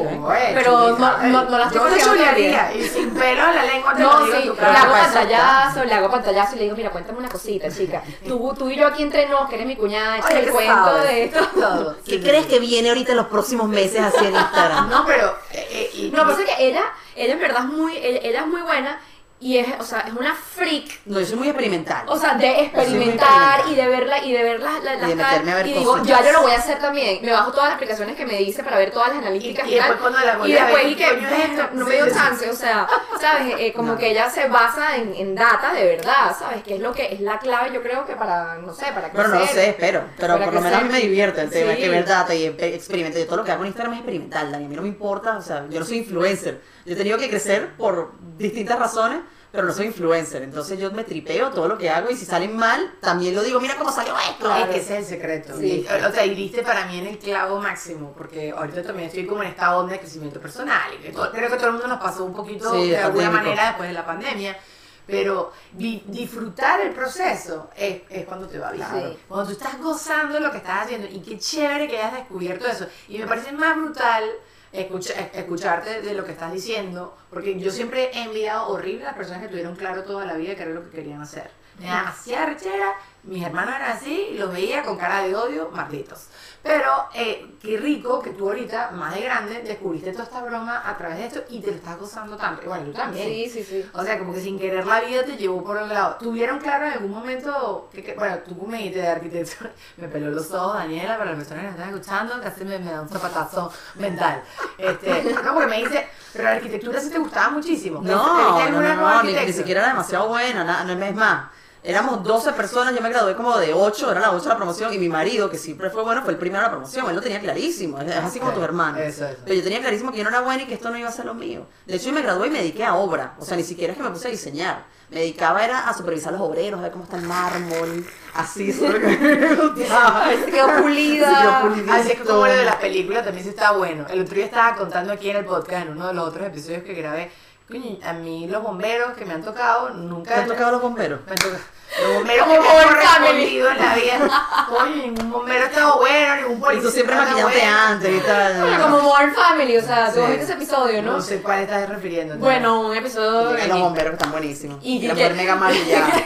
Pero no, no, no la estoy Yo chulearía. Y sin pelo la lengua te No, sí, le hago pantallazo, le hago pantallazo y le digo, mira, cuéntame una cosita, chica. Tú, tú y yo aquí entre nos, que eres mi cuñada, echa el ¿qué cuento sabes? de esto. Todo. ¿Qué crees que viene ahorita en los próximos meses así en Instagram? No, pero. eh, eh, y- No, pasa que ella, ella en verdad es muy, ella es muy buena y es, o sea, es una freak. No, yo soy muy experimental. O sea, de experimentar y de verla y de ver las las Y de meterme a ver y digo, ya yo lo voy a hacer también. Me bajo todas las aplicaciones que me dice para ver todas las analíticas Y- y, y tal. después cuando la y volví a después ver, y que no, no me dio chance, o sea, sabes, Eh, como No. que ella se basa en, en data de verdad, sabes, que es lo que es la clave, yo creo que para, no sé, para crecer. Bueno, no lo sé, espero. Pero por lo menos a mí me divierte el tema. Sí. Es que ver data y eh, experimentar. Yo todo lo que hago en Instagram es experimental, Dani. A mí no me importa. O sea, yo no soy influencer. Yo he tenido que crecer por distintas razones, pero no soy influencer. Entonces yo me tripeo todo lo que hago y si salen mal, también lo digo. Mira cómo salió esto. Es que ese es el secreto. Sí. O sea, y diste para mí en el clavo máximo, porque ahorita también estoy como en esta onda de crecimiento personal. Y creo que todo el mundo nos pasó un poquito Sí, de alguna pandémico. manera después de la pandemia. Pero di- disfrutar el proceso es, es cuando te va bien. Sí. Cuando tú estás gozando lo que estás haciendo. Y qué chévere que hayas descubierto eso. Y me parece más brutal escucha- escucharte de lo que estás diciendo. Porque yo siempre he enviado horrible a las personas que tuvieron claro toda la vida que era lo que querían hacer. Me da demasiada rechera. Mis hermanos eran así y los veía con cara de odio, malditos. Pero eh, qué rico que tú ahorita, más de grande, descubriste toda esta broma a través de esto y te lo estás gozando tanto. Y bueno, tú también. Sí, sí, sí. O sea, como que sin querer la vida te llevó por el lado. ¿Tuvieron claro en algún momento, que, que- bueno, tú me dijiste de arquitectura, me peló los ojos, Daniela, para las personas que nos están escuchando, casi me, me da un zapatazo mental. Este, no, porque me dice, pero la arquitectura sí te gustaba muchísimo. ¿Te No, no, no, ni, ni siquiera era demasiado buena, na- no, es más. Éramos 12 personas, yo me gradué como de 8, era la 8 la promoción, y mi marido, que siempre fue bueno, fue el primero de la promoción, él lo tenía clarísimo, es, así como tus hermanos. Pero yo tenía clarísimo que yo no era buena y que esto no iba a ser lo mío. De hecho, yo me gradué y me dediqué a obra, o sea, ni siquiera es que me puse a diseñar. Me dedicaba era a supervisar los obreros, a ver cómo está el mármol, así, lo que. Se quedó pulida. Se. Así es como lo de las películas también sí está bueno. El otro día estaba contando aquí en el podcast, en uno de los otros episodios que grabé, a mí los bomberos que me han tocado nunca... ¿Te han tocado los bomberos? Me han tocado- Los bomberos Como que correspondido en la vida. Coño, ningún bombero ha estado bueno, ningún Y policía tú siempre maquillándote bueno. antes y tal. Como Modern Family, o sea, tú Sí. viste ese episodio, ¿no? No sé cuál estás refiriendo. Bueno, un episodio en los bomberos que están buenísimos. Y- Y la y mujer que- mega maquillada.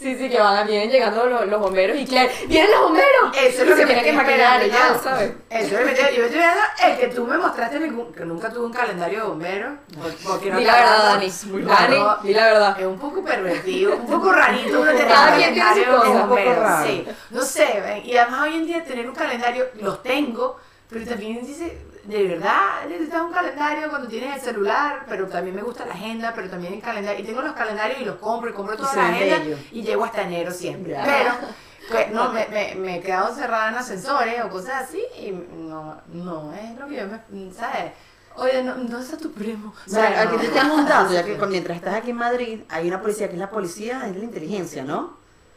Sí, sí, que van, vienen llegando los, los bomberos y Claire, ¡vienen los bomberos! Eso es Y lo que me tiene que maquillar y ya, yo. ¿sabes? Eso me metió, yo me estoy viendo el que tú me mostraste, ningún- que nunca tuve un calendario de bomberos. por- Porque no la verdad. Dani. Muy Dani, la verdad. Es un poco pervertido, un poco rarito Cada quien tiene su calendario cosa. raro. Sí, no sé, ven, y además hoy en día tener un calendario, los tengo, pero también dice, de verdad necesitas un calendario cuando tienes el celular, pero también me gusta la agenda, pero también el calendario, y tengo los calendarios y los compro y compro toda se la agenda y llego hasta enero siempre. Ya. Pero pues, no, me, me, me he quedado encerrada en ascensores o cosas así y no, no es lo que yo me, ¿sabes? Oye, no, no es a tu primo. O sea, No, aquí te tengo un dato, ya que mientras estás aquí en Madrid, hay una policía que es la policía de la inteligencia, ¿no?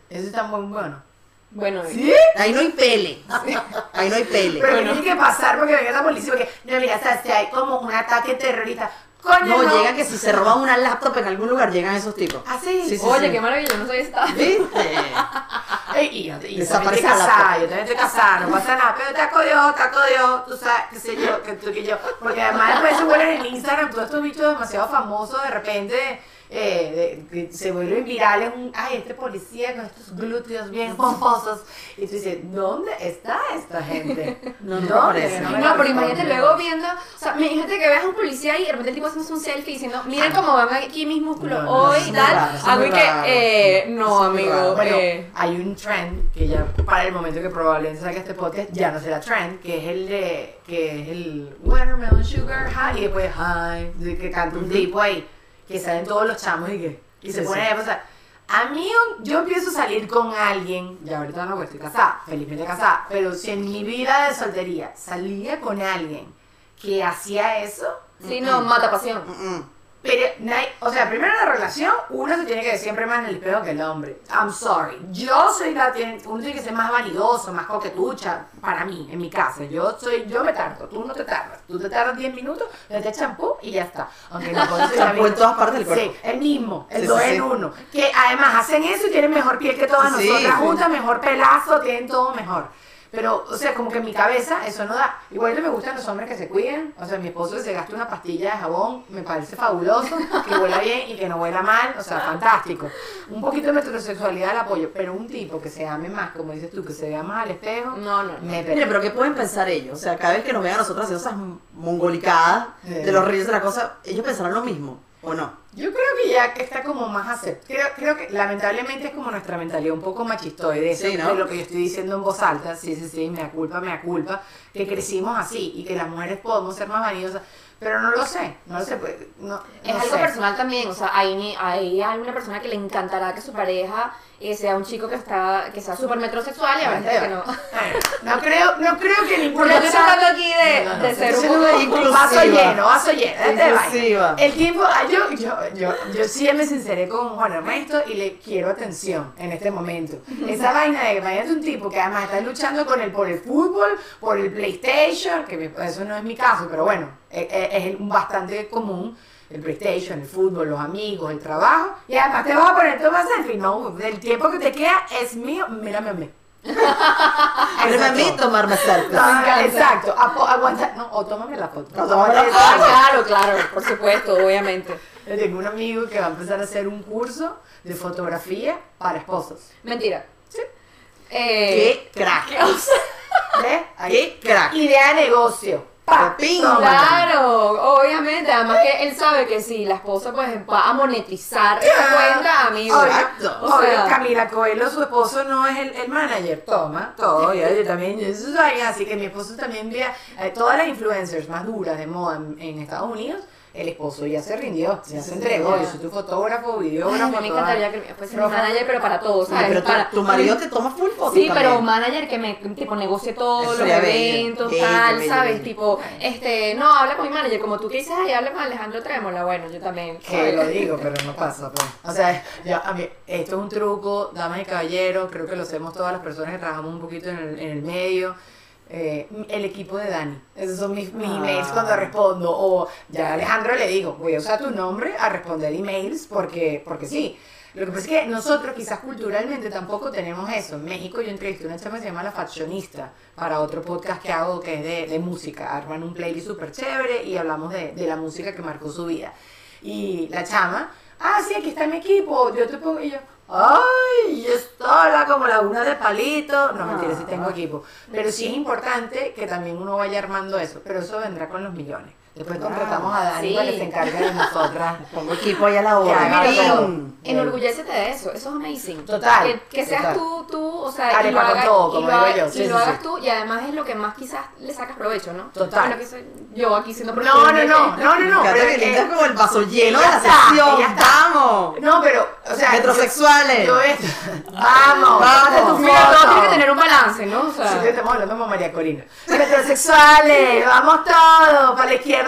Eso está muy bueno. Bueno, Ahí no hay pele. Ahí no hay pele. Pero tiene que pasar porque venga la policía, porque, no, mira, o sea, si hay como un ataque terrorista, coño, No, no. llegan que si se roban una laptop en algún lugar, llegan esos tipos. ¿Ah, sí? Sí, sí, oye, sí. qué maravilla, no sabía esta. ¿Viste? Ey, y yo, y Desaparece la casada, yo también estoy casada, no pasa nada, pero te acodió, te acodió, tú sabes, qué sé yo, que tú que yo. Porque además después se vuelven en Instagram todos estos bichos demasiado famosos, de repente eh, de- que se vuelven virales, un, ay, este policía con estos glúteos bien pomposos. Y tú dices, ¿dónde está esta gente? No, no ¿Dónde? No, la pero imagínate luego viendo, o sea, imagínate que veas a un policía y de repente el tipo haciendo un selfie diciendo, miren cómo van aquí mis músculos No, no, hoy y tal. raro, Algo que, raro. eh, no, amigo. Bueno, eh, hay un trend que ya para el momento que probablemente salga este podcast ya no será trend, que es el de que es el watermelon sugar high y después high, de que canta un tipo ahí, que salen todos los chamos y que y se Sí, pone sí. a pasar. A mí yo empiezo a salir con alguien, ya ahorita no, estoy casada, felizmente casada, pero si en mi vida de soltería salía con alguien que hacía eso, sí, no, mata pasión. Mm, mm. Pero, o sea, primero en la relación, uno se tiene que ver siempre más en el espejo que el hombre. I'm sorry. Yo soy la, tiene- uno tiene que ser más vanidoso, más coquetucha, para mí, en mi casa. Yo soy, yo me tardo, tú no te tardas. Tú te tardas 10 minutos, le echas champú y ya está. Aunque no ya Champú en todas partes del cuerpo. Sí, el mismo, el Sí, dos sí, en sí. uno. Que además hacen eso y tienen mejor piel que todas nosotras juntas, mejor pelazo, tienen todo mejor. Pero, o sea, como que en mi cabeza eso no da. Igual me gustan los hombres que se cuiden. O sea, mi esposo que se gasta una pastilla de jabón, me parece fabuloso. Que huela bien y que no huela mal. O sea, fantástico. Un poquito de metrosexualidad al apoyo. Pero un tipo que se ame más, como dices tú, que se vea más al espejo, No, no. me Mire, pero ¿qué pueden pensar ellos? O sea, cada vez que nos vean a nosotros haciendo esas mongolicadas de los ríos de la cosa, ellos pensarán lo mismo, ¿o no? Yo creo que ya que está como más aceptado. Creo, creo que lamentablemente es como nuestra mentalidad un poco machistoide. Eso Sí, ¿no? de lo que yo estoy diciendo en voz alta. Sí, sí, sí, me da culpa, me da culpa. Que crecimos así y que las mujeres podemos ser más vaniosas. Pero no lo sé, no lo sé. pues, no, Es no algo sé. personal también, o sea, hay, hay alguna persona que le encantará que su pareja eh, sea un chico que está que sea súper metrosexual y habrá gente que no. No creo, no creo que ningún Porque yo estoy tratando aquí de, No, no, no. de ser un. Vaso lleno, vaso lleno. este. Inclusiva. El tiempo, ah, yo, yo, yo, yo sí me sinceré con Juan Ernesto y le quiero atención en este momento. Esa vaina de que imagínate un tipo que además está luchando con el, por el fútbol, por el PlayStation, que eso no es mi caso, pero bueno, es, es- es bastante común. El PlayStation, el fútbol, los amigos, el trabajo. Y además te vas a poner todo más selfie. No, el tiempo que te queda es mío. Mírame a mí. Pero a mí tomarme selfies. Ah, exacto. Apo- aguanta. No, o tómame la foto. No, tómame la Ah, claro, claro, por supuesto, obviamente. Yo tengo un amigo que va a empezar a hacer un curso de fotografía para esposos. Mentira. Sí. Eh, ¡Qué crack! ¿Ves? Ahí. ¡Qué crack! Idea de negocio. Pa, Ping. toma. Claro, obviamente, además que él sabe que si la esposa pues va a monetizar esa cuenta, amigo. Exacto. O sea- Camila Coelho, su esposo no es el, el manager. Toma, todo. Yo, yo también, yo soy así que mi esposo también vea eh, todas las influencers más duras de moda en, en Estados Unidos. El esposo ya se rindió, ya se entregó. Yo soy tu fotógrafo, Ay, videógrafo. a mí me toda- encantaría que fuese mi manager, pero para todos, Sí, ¿sabes? pero tu, para, tu marido te toma full fotos Sí, también. pero un manager que me tipo negocie todos los eventos, Bello, tal, bello, ¿sabes? bello. Tipo, este, no, habla con mi manager, como tú que dices, ay, habla con Alejandro Trémola, bueno, yo también. Que lo digo, pero no pasa, pues. O sea, ya, a mí, esto es un truco, damas y caballeros, creo que lo hacemos todas las personas que trabajamos un poquito en el, en el medio. Eh, el equipo de Dani, esos son mis, mis Ah. emails cuando respondo. O ya a Alejandro le digo, voy a usar tu nombre a responder emails porque, porque sí. Lo que pasa es que nosotros quizás culturalmente tampoco tenemos eso. En México yo entrevisté a una chama que se llama La Faccionista para otro podcast que hago que es de, de música. Arman un playlist súper chévere y hablamos de, de la música que marcó su vida. Y la chama, ah, sí, aquí está mi equipo, yo te pongo, y yo, ay, yo estoy la- como la una de palito. No, mentira, sí tengo equipo. Pero sí es importante que también uno vaya armando eso, pero eso vendrá con los millones. Después contratamos a Dani Sí. para que se encargue de nosotras. Pongo equipo ahí a la Ya. ¡Ping! Enorgullécete de eso, eso es amazing. Total, Que, que seas total. tú, tú, o sea, y Arepa lo, con hagas, todo, y como lo, digo yo. y Sí, lo sí, hagas sí. tú, y además es lo que más quizás le sacas provecho, ¿no? Total. Bueno, que soy yo aquí siendo No, no, no, no, no, no. Encanta pero que linda como el vaso lleno de Ya la sesión. ya está. ¡Vamos! No, pero, o sea. Heterosexuales. Yo, yo es- Vamos, tu Mira, todo tiene que tener un balance, ¿no? O Sí, sea, que estamos hablando como María Corina. Heterosexuales, vamos todos, para la izquierda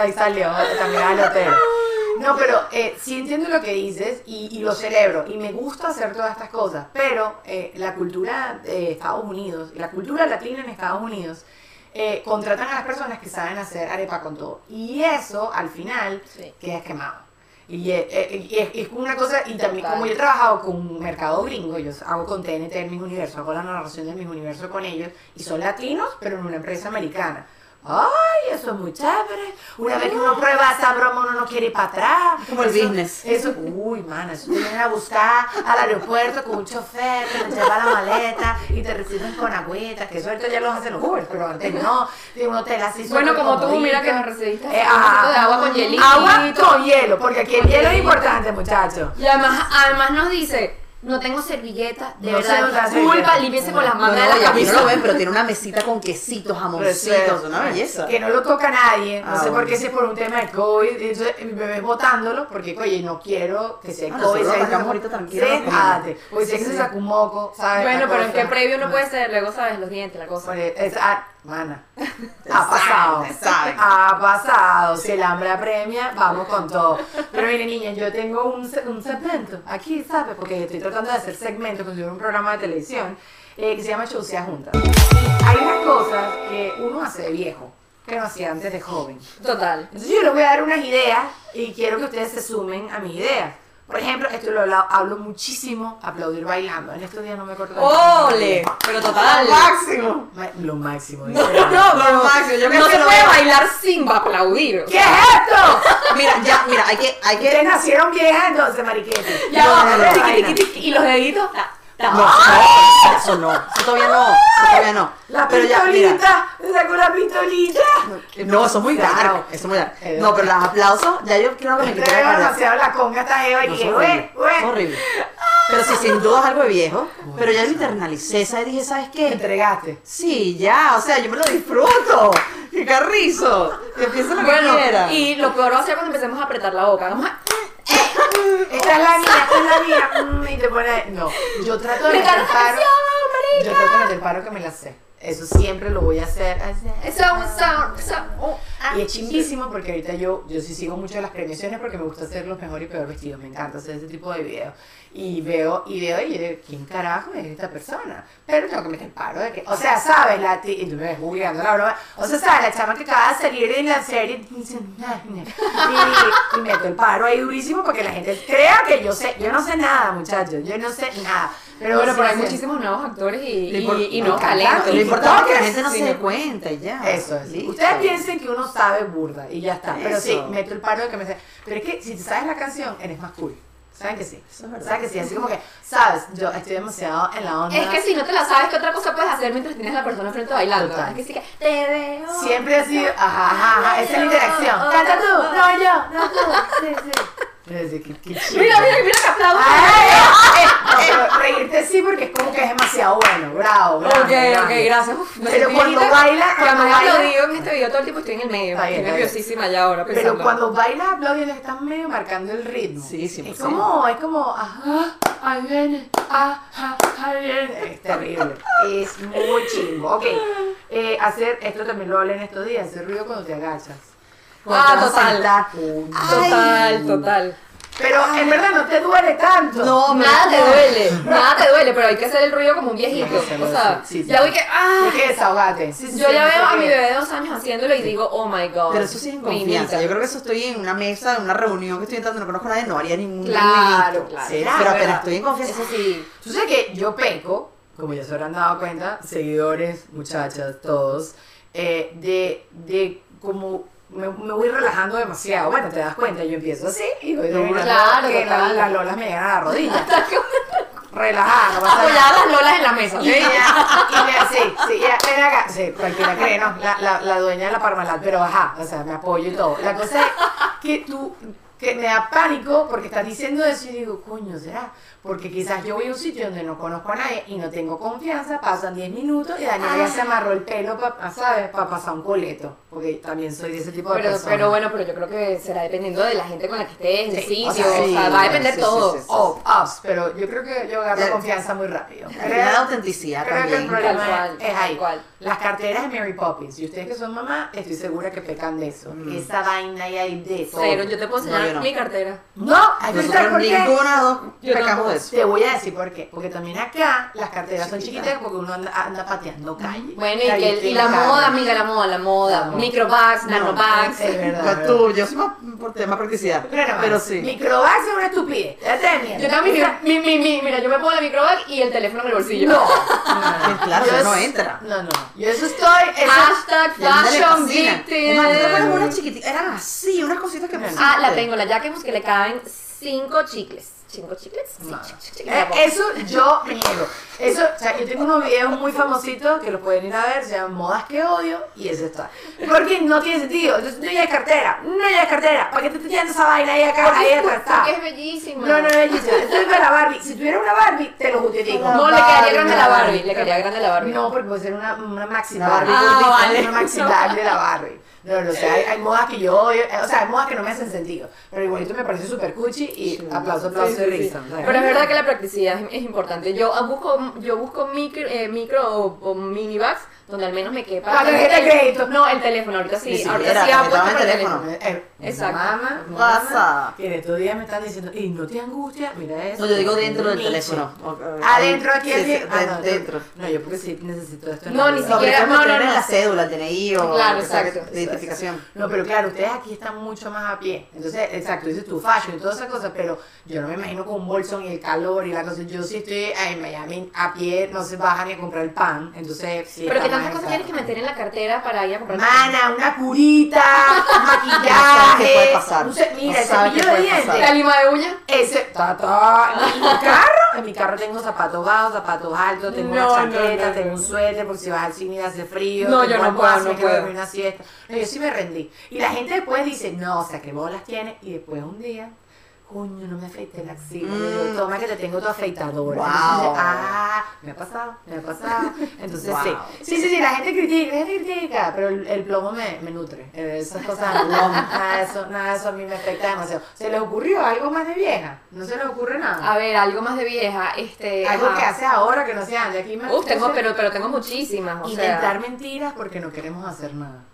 Ahí salió, también al hotel. No, pero eh, sí entiendo lo que dices y, y lo celebro. Y me gusta hacer todas estas cosas. Pero eh, la cultura de Estados Unidos, la cultura latina en Estados Unidos, eh, contratan a las personas que saben hacer arepa con todo. Y eso, al final, Sí. queda quemado. Y eh, y es, es una cosa, y también como yo he trabajado con un mercado gringo, yo hago con TNT en mis universos, hago la narración de mis universos con ellos, y son latinos, pero en una empresa americana. ¡Ay, eso es muy chévere! Una vez que uno prueba esa broma, uno no quiere ir para atrás. Como el business. Eso, uy, mana, eso te vienen a buscar al aeropuerto con un chofer que te lleva la maleta y te reciben con agüitas, que eso ya los hacen los Ubers, pero antes no. Tiene un hotel así Bueno, como tú, mira que nos recibiste Eh, un vasito de agua con hielito. Agua con hielo, porque aquí el hielo es importante, muchachos. Y además, además nos dice, no tengo servilleta, de No verdad, disculpa, servilleta. límpiese con las No, mangas no, de y la aquí no camisa. lo ven, pero tiene una mesita con quesitos, jamoncitos, una belleza. Que no lo toca nadie, no Ah, sé por bueno. qué si es por un tema de COVID, entonces mi bebé es botándolo, porque oye, no quiero que sea Ah, COVID. ¿sabes? sacamos ahorita tranquilo, ándate. Pues sé que se sacó un moco, ¿sabes? Bueno, pero en cosa. qué previo no puede ser, luego sabes los dientes, la cosa. Pues, es- ah, mana. Ha pasado. Ha pasado. Si el hambre apremia, vamos con todo. Pero mire, niña, yo tengo un, un segmento aquí, ¿sabes? Porque estoy tratando de hacer segmentos, fuera un programa de televisión, eh, que se llama Chaucea Juntas. Hay unas cosas que uno hace de viejo, que no hacía antes de joven. Total. Entonces yo les voy a dar unas ideas y quiero que ustedes se sumen a mis ideas. Por ejemplo, esto lo hablo, muchísimo, aplaudir bailando. En estos días no me acuerdo. ¡Ole! Pero total. máximo. Ma- Lo máximo. No, no, no, Lo máximo, yo no se lo puede bailar sin aplaudir. ¿Qué es esto? Mira, ya, mira, hay que, hay Ustedes que. nacieron viejas entonces, mariquete. Ya y los deditos. No, no, eso no, eso todavía no, eso todavía no. La Pero ya, pistolita, me sacó la pistolita. no, eso es muy dark, eso es muy dark. Eh, No, pero los aplausos, ya yo creo que me Te quité la demasiado la conga esta Eva y No, dije, es güey, horrible, güey. es horrible. Pero sí, sin duda es algo de viejo. Pero ya lo internalicé, ¿sabes? Dije, ¿sabes Te qué? entregaste. Sí, ya, o sea, yo me lo disfruto. ¡Qué carrizo! Que empiece lo que quiera. y lo peor va a ser cuando empecemos a apretar la boca. Vamos a. Esta es la mía, esta es la mía. Mm, Y te pone. No, yo trato de meter paro. Yo trato de meter paro que me la sé. Eso siempre lo voy a hacer. Eso, eso, eso. oh, ah. Y es chimbísimo porque ahorita yo, yo sí sigo mucho las premiaciones porque me gusta hacer los mejores y peor vestidos. Me encanta hacer ese tipo de videos. Y veo, y veo, y yo digo, ¿quién carajo es esta persona? Pero tengo que meter paro de que, o sea, ¿sabes? La ti- y tú me ves googleando la broma. O sea, ¿sabes? La chama que acaba de salir en la serie. Y, y meto el paro ahí durísimo porque la gente crea que yo sé. Yo no sé nada, muchachos. Yo no sé nada. Pero Bueno, sí pero hay muchísimos nuevos actores y, y, y no, talentos. Lo importante es que la gente no sí, se dé cuenta y ya. Eso es. Listo. Ustedes piensen que uno sabe burda y ya está. Pero sí, meto el paro de que me sé. Pero es que si te sabes la canción, eres más cool. ¿Saben que sí? Eso es verdad. ¿Saben que sí? Así como que, ¿sabes? Yo estoy demasiado en la onda. Es que si no te la sabes, ¿qué otra cosa puedes hacer mientras tienes a la persona enfrente bailando? Es que sí que te veo. Siempre ha sido, ajá, ajá, ajá, esa es la interacción. Canta tú, no yo, no tú. Sí, sí. Mira, mira, mira que aplauso. Ay, eh, eh, pero reírte sí porque es como que es demasiado bueno, bravo, bravo. Ok, ok, gracias. Uf, me Pero cuando baila, cuando baila- aplaudido en este video todo el tiempo estoy en el medio. Estoy nerviosísima ya ahora Pero pensando. cuando bailas aplaudiendo estás medio marcando el ritmo. Sí, sí, Es como, es como, ajá, ahí viene, ajá, ahí viene. Es terrible. Es muy chingo. Ok, eh, hacer, esto también lo hablé en estos días, hacer ruido cuando te agachas. Ah, total. Total, total. Pero en verdad no te duele tanto. No, Nada te duele, nada te duele, pero hay que hacer el ruido como un viejito. O sea, sí, sí, ya voy que. ¡Ah! Que sí, Yo ya veo a mi bebé de dos años haciéndolo y digo, oh my god. Pero eso sí en mi confianza. Yo creo que eso estoy en una mesa, en una reunión que estoy entrando, no conozco a nadie, no haría ningún Claro, claro. Pero apenas estoy en confianza. Eso sí. Tú sabes que yo peco, como ya se habrán dado cuenta, seguidores, muchachas, todos, eh, de, de como me, me voy relajando demasiado. Bueno, te das cuenta, yo empiezo así y voy relajando Claro, que la- las lolas me llegan a la rodilla. Relajada, no pasa nada. Apoyadas las lolas en la mesa, ¿ok? Y ella, y me, sí, sí, ya, ven acá, sí, cualquiera cree, ¿no? La, la, la dueña de la Parmalat, pero ajá, o sea, me apoyo y todo. La cosa es que tú, que me da pánico porque estás diciendo eso y digo, coño, ¿será? Porque quizás yo voy a un sitio donde no conozco a nadie y no tengo confianza, pasan 10 minutos y Daniela ya se amarró el pelo, para, ¿sabes? Para pasar un coleto, porque también soy de ese tipo de Pero, personas. pero bueno, pero yo creo que será dependiendo de la gente con la que estés, Sí, sitio, o o sea, va a depender sí, sí, todo. sí, sí. Oh, ups, pero yo creo que yo agarro confianza muy rápido. La autenticidad Creo que el también. problema Tal cual, es, ahí. cual. Las carteras de Mary Poppins. Y ustedes que son mamá, estoy segura que pecan de eso. Esa vaina y hay de todo. Cero, yo te puedo enseñar No, no. mi cartera. No, hay que Nosotros por qué. ninguna dos Yo pecamos de eso. Te voy a decir por qué. Porque también acá las carteras son Chiquitas. porque uno anda, anda pateando calle. Bueno, y, Calle, que, y tiene la moda, amiga, la moda, la moda. Microbags, nanobags. Es verdad. Tú, yo soy más por tema practicidad. Pero, Pero sí. Microbags es una estupidez. Ya te mierda. Yo también, mi, mi, mi, mira, yo me pongo la microbag y el teléfono en el bolsillo. No. Claro, Yo eso no es- entra. No, no. Yo eso estoy. Eso, Hashtag me fashion victim. Eran así, unas cositas que pusiste. Ah, la tengo, la Jacquemus que le caben cinco chicles. ¿Cinco chicles? Sí, No. chic, chic, chic, Eh, eso yo me niego. Eso, o sea, yo tengo unos videos muy famositos que los pueden ir a ver, se llaman Modas que odio y eso está. Porque no tiene sentido. Entonces, no es cartera, no es cartera. ¿Para qué te estás tirando esa vaina ahí acá, ahí está? Es bellísima. No, no, no es bellísima. Entonces, para la Barbie, si tuviera una Barbie, te lo justifico. La No, le quedaría grande la Barbie. Le quedaría grande la Barbie. No, porque puede ser una, una maxi Barbie. Ah, vale. Una maxi Barbie de la Barbie. No, no, o sea, hay, hay modas que yo odio, o sea, hay modas que no me hacen sentido. Pero igualito me parece súper cuchi y aplauso, aplauso Sí, sí. risa. Pero es verdad que la practicidad es, es importante. Yo busco, yo busco micro, eh, micro o, o mini bags donde al menos me quepa. La tarjeta de crédito. No, el teléfono. Ahorita sí. Ni ahorita siquiera, sí por el teléfono. teléfono. Eh, Exacto. Mamá, Pasa. mamá, que en estos días me están diciendo, y no te angustia, mira eso. No, yo digo dentro del teléfono. Adentro, aquí, sí, aquí. sí, Ah, de- no, tú- dentro. No, yo porque sí necesito esto. No, ni siquiera- no, no, no. la cédula, el DNI o Claro, exacto. de identificación. No, pero claro, ustedes aquí están mucho más a pie. Entonces, exacto, dices tu fashion y todas esas cosas, pero yo no me imagino con un bolsón y el calor y la cosa. Yo sí estoy en Miami a pie, no se baja ni a comprar el pan. Entonces, sí. Pero que más cosas tienes que meter en la cartera para ir a comprar Mana, una curita, un No sabes qué maquillaje. puede pasar. un ce- mira, No el cepillo de dientes. La lima de uñas. Ese, ta, ta, en mi carro, en mi carro tengo zapatos bajos, zapatos altos, tengo No, una no, chaqueta, no, tengo no. un suéter porque si vas al cine y hace frío. No, yo no puedo, no puedo. dormir una siesta. No, yo sí me rendí. Y la gente después dice, no, o sea, qué bolas tiene. Y después un día, coño, no me afeité la axila. Digo, Mm. toma que te tengo tu afeitadora. Wow. Entonces, ah, me ha pasado, me ha pasado. Entonces, Wow. sí. Sí, sí, sí, la gente critica, la gente critica, pero el, el plomo me, me nutre. Eh, Esas cosas, no, nada de eso, nada de eso a mí me afecta demasiado. ¿Se les ocurrió algo más de vieja? ¿No se les ocurre nada? A ver, algo más de vieja. Este, Algo que hace ahora que no sea antes. Aquí me Uf, tengo, pero, pero tengo muchísimas. O Inventar sea, mentiras porque no queremos hacer nada.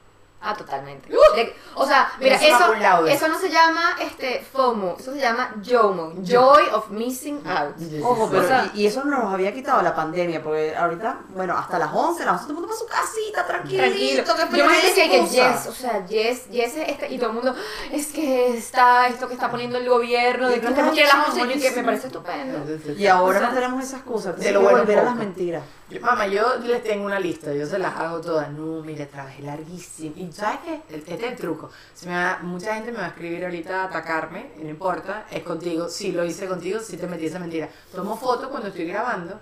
Ah, totalmente. De- o sea, mira, Eso eso, no se llama este FOMO, eso se llama JOMO, Joy of Missing Out. Ojo, pero O sea, y, y eso nos había quitado la pandemia, porque ahorita, bueno, hasta las 11, las 11 todo el mundo para su casita, tranquilito, Tranquilo. que Yo me decía que yes, o sea, yes, yes, es este, y todo el mundo, es que está esto que está poniendo el gobierno, de que tenemos que ir a las 11, y que me parece estupendo. Y ahora O sea, no tenemos esa excusa, de tenemos lo volver a las mentiras. Mamá, yo les tengo una lista, yo se las hago todas. No, mire, trabajé larguísimo. ¿Y sabes qué? El- Este es el truco. Se me va- mucha gente me va a escribir ahorita a atacarme, no importa, es contigo. Si lo hice contigo, si te metí esa mentira. Tomo fotos cuando estoy grabando,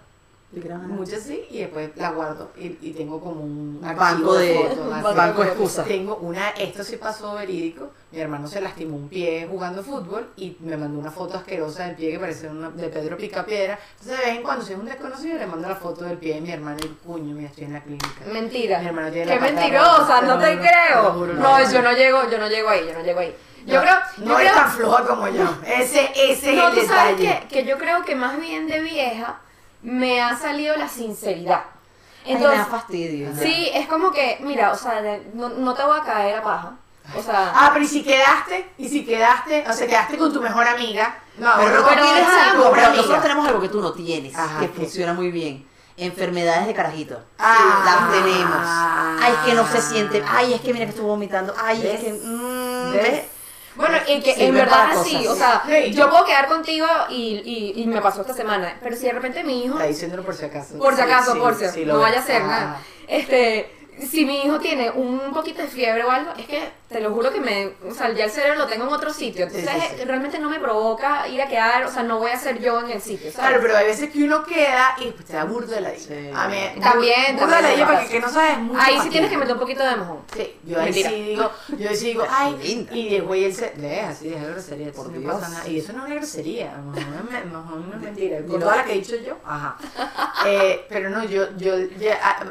muchas sí, y después las guardo. Y, y tengo como un banco de- fotos, banco de excusas. Tengo una, esto sí pasó verídico. Mi hermano se lastimó un pie jugando fútbol y me mandó una foto asquerosa del pie que parecía una, de Pedro Picapiedra. Entonces, de vez en cuando, si es un desconocido, le mando la foto del pie de mi hermano y puño, mira, estoy en la clínica. Mentira. Mi hermano tiene Qué la mentirosa, no te creo. no, juro, No, no. yo no llego, yo no llego ahí, yo no llego ahí. Yo creo, yo no creo, es tan floja como yo. Ese, ese no, es tú el sabes detalle. que, que yo creo que más bien de vieja me ha salido la sinceridad. Ay, me Entonces, da fastidio. sí, es como que, mira, o sea, de- no, no te voy a caer a paja. O sea, Ah, pero y si quedaste, y si quedaste, o sea, quedaste con tu mejor amiga. No, Pero no tú tienes algo, pero nosotros tenemos algo que tú no tienes, Ajá, que ¿qué? funciona muy bien. Enfermedades de carajito. Ah. las tenemos. Ay, es que no se siente. Ay, es que mira que estuvo vomitando. Ay, ¿Ves? es que. mm, ¿Ves? ¿ves? Bueno, y que Sirve en verdad para sí, cosas. o sea, Sí. yo puedo quedar contigo y, y, y me pasó esta semana, pero si de repente mi hijo, Está diciéndolo por si acaso. por si Sí, acaso, sí, por si sí, no vaya a ser Ah. nada, este, si mi hijo tiene un poquito de fiebre o algo, es que te lo juro que me, o sea, ya el cerebro lo tengo en otro sitio, Sí, entonces sí, sí. realmente no me provoca ir a quedar, o sea, no voy a ser yo en el sitio, ¿sabes? Claro, pero hay veces que uno queda y pues, te da la Sí. A mí, También, burdo de la porque que no sabes mucho. Ahí sí tienes que meter un poquito de mojón. Sí, yo ahí Mentira. sí digo, yo ahí sí digo, ay, linda. y después él se, deja, así, deja grosería, Por no Dios. pasa nada. Y eso no es una grosería, a lo mejor no es me- a lo mejor no es mentira, con toda la que he dicho yo, ajá. Eh, pero no, yo, yo, ya, ah,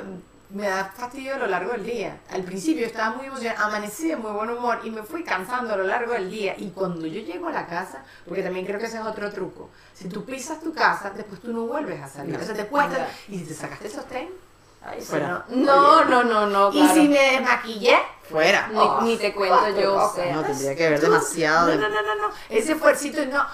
me da fastidio a lo largo del día. Al principio estaba muy emocionada, amanecí de muy buen humor y me fui cansando a lo largo del día. Y cuando yo llego a la casa, porque también creo que ese es otro truco, si tú pisas tu casa, después tú no vuelves a salir. No. O sea, te cuesta, y si te sacaste el sostén, ay, Fuera. No, no, no, no, y claro. si me desmaquillé, Fuera. Ni, ni te cuento yo, o sea. No, tendría que ver demasiado. No, no, no, no, no. Ese fuercito no.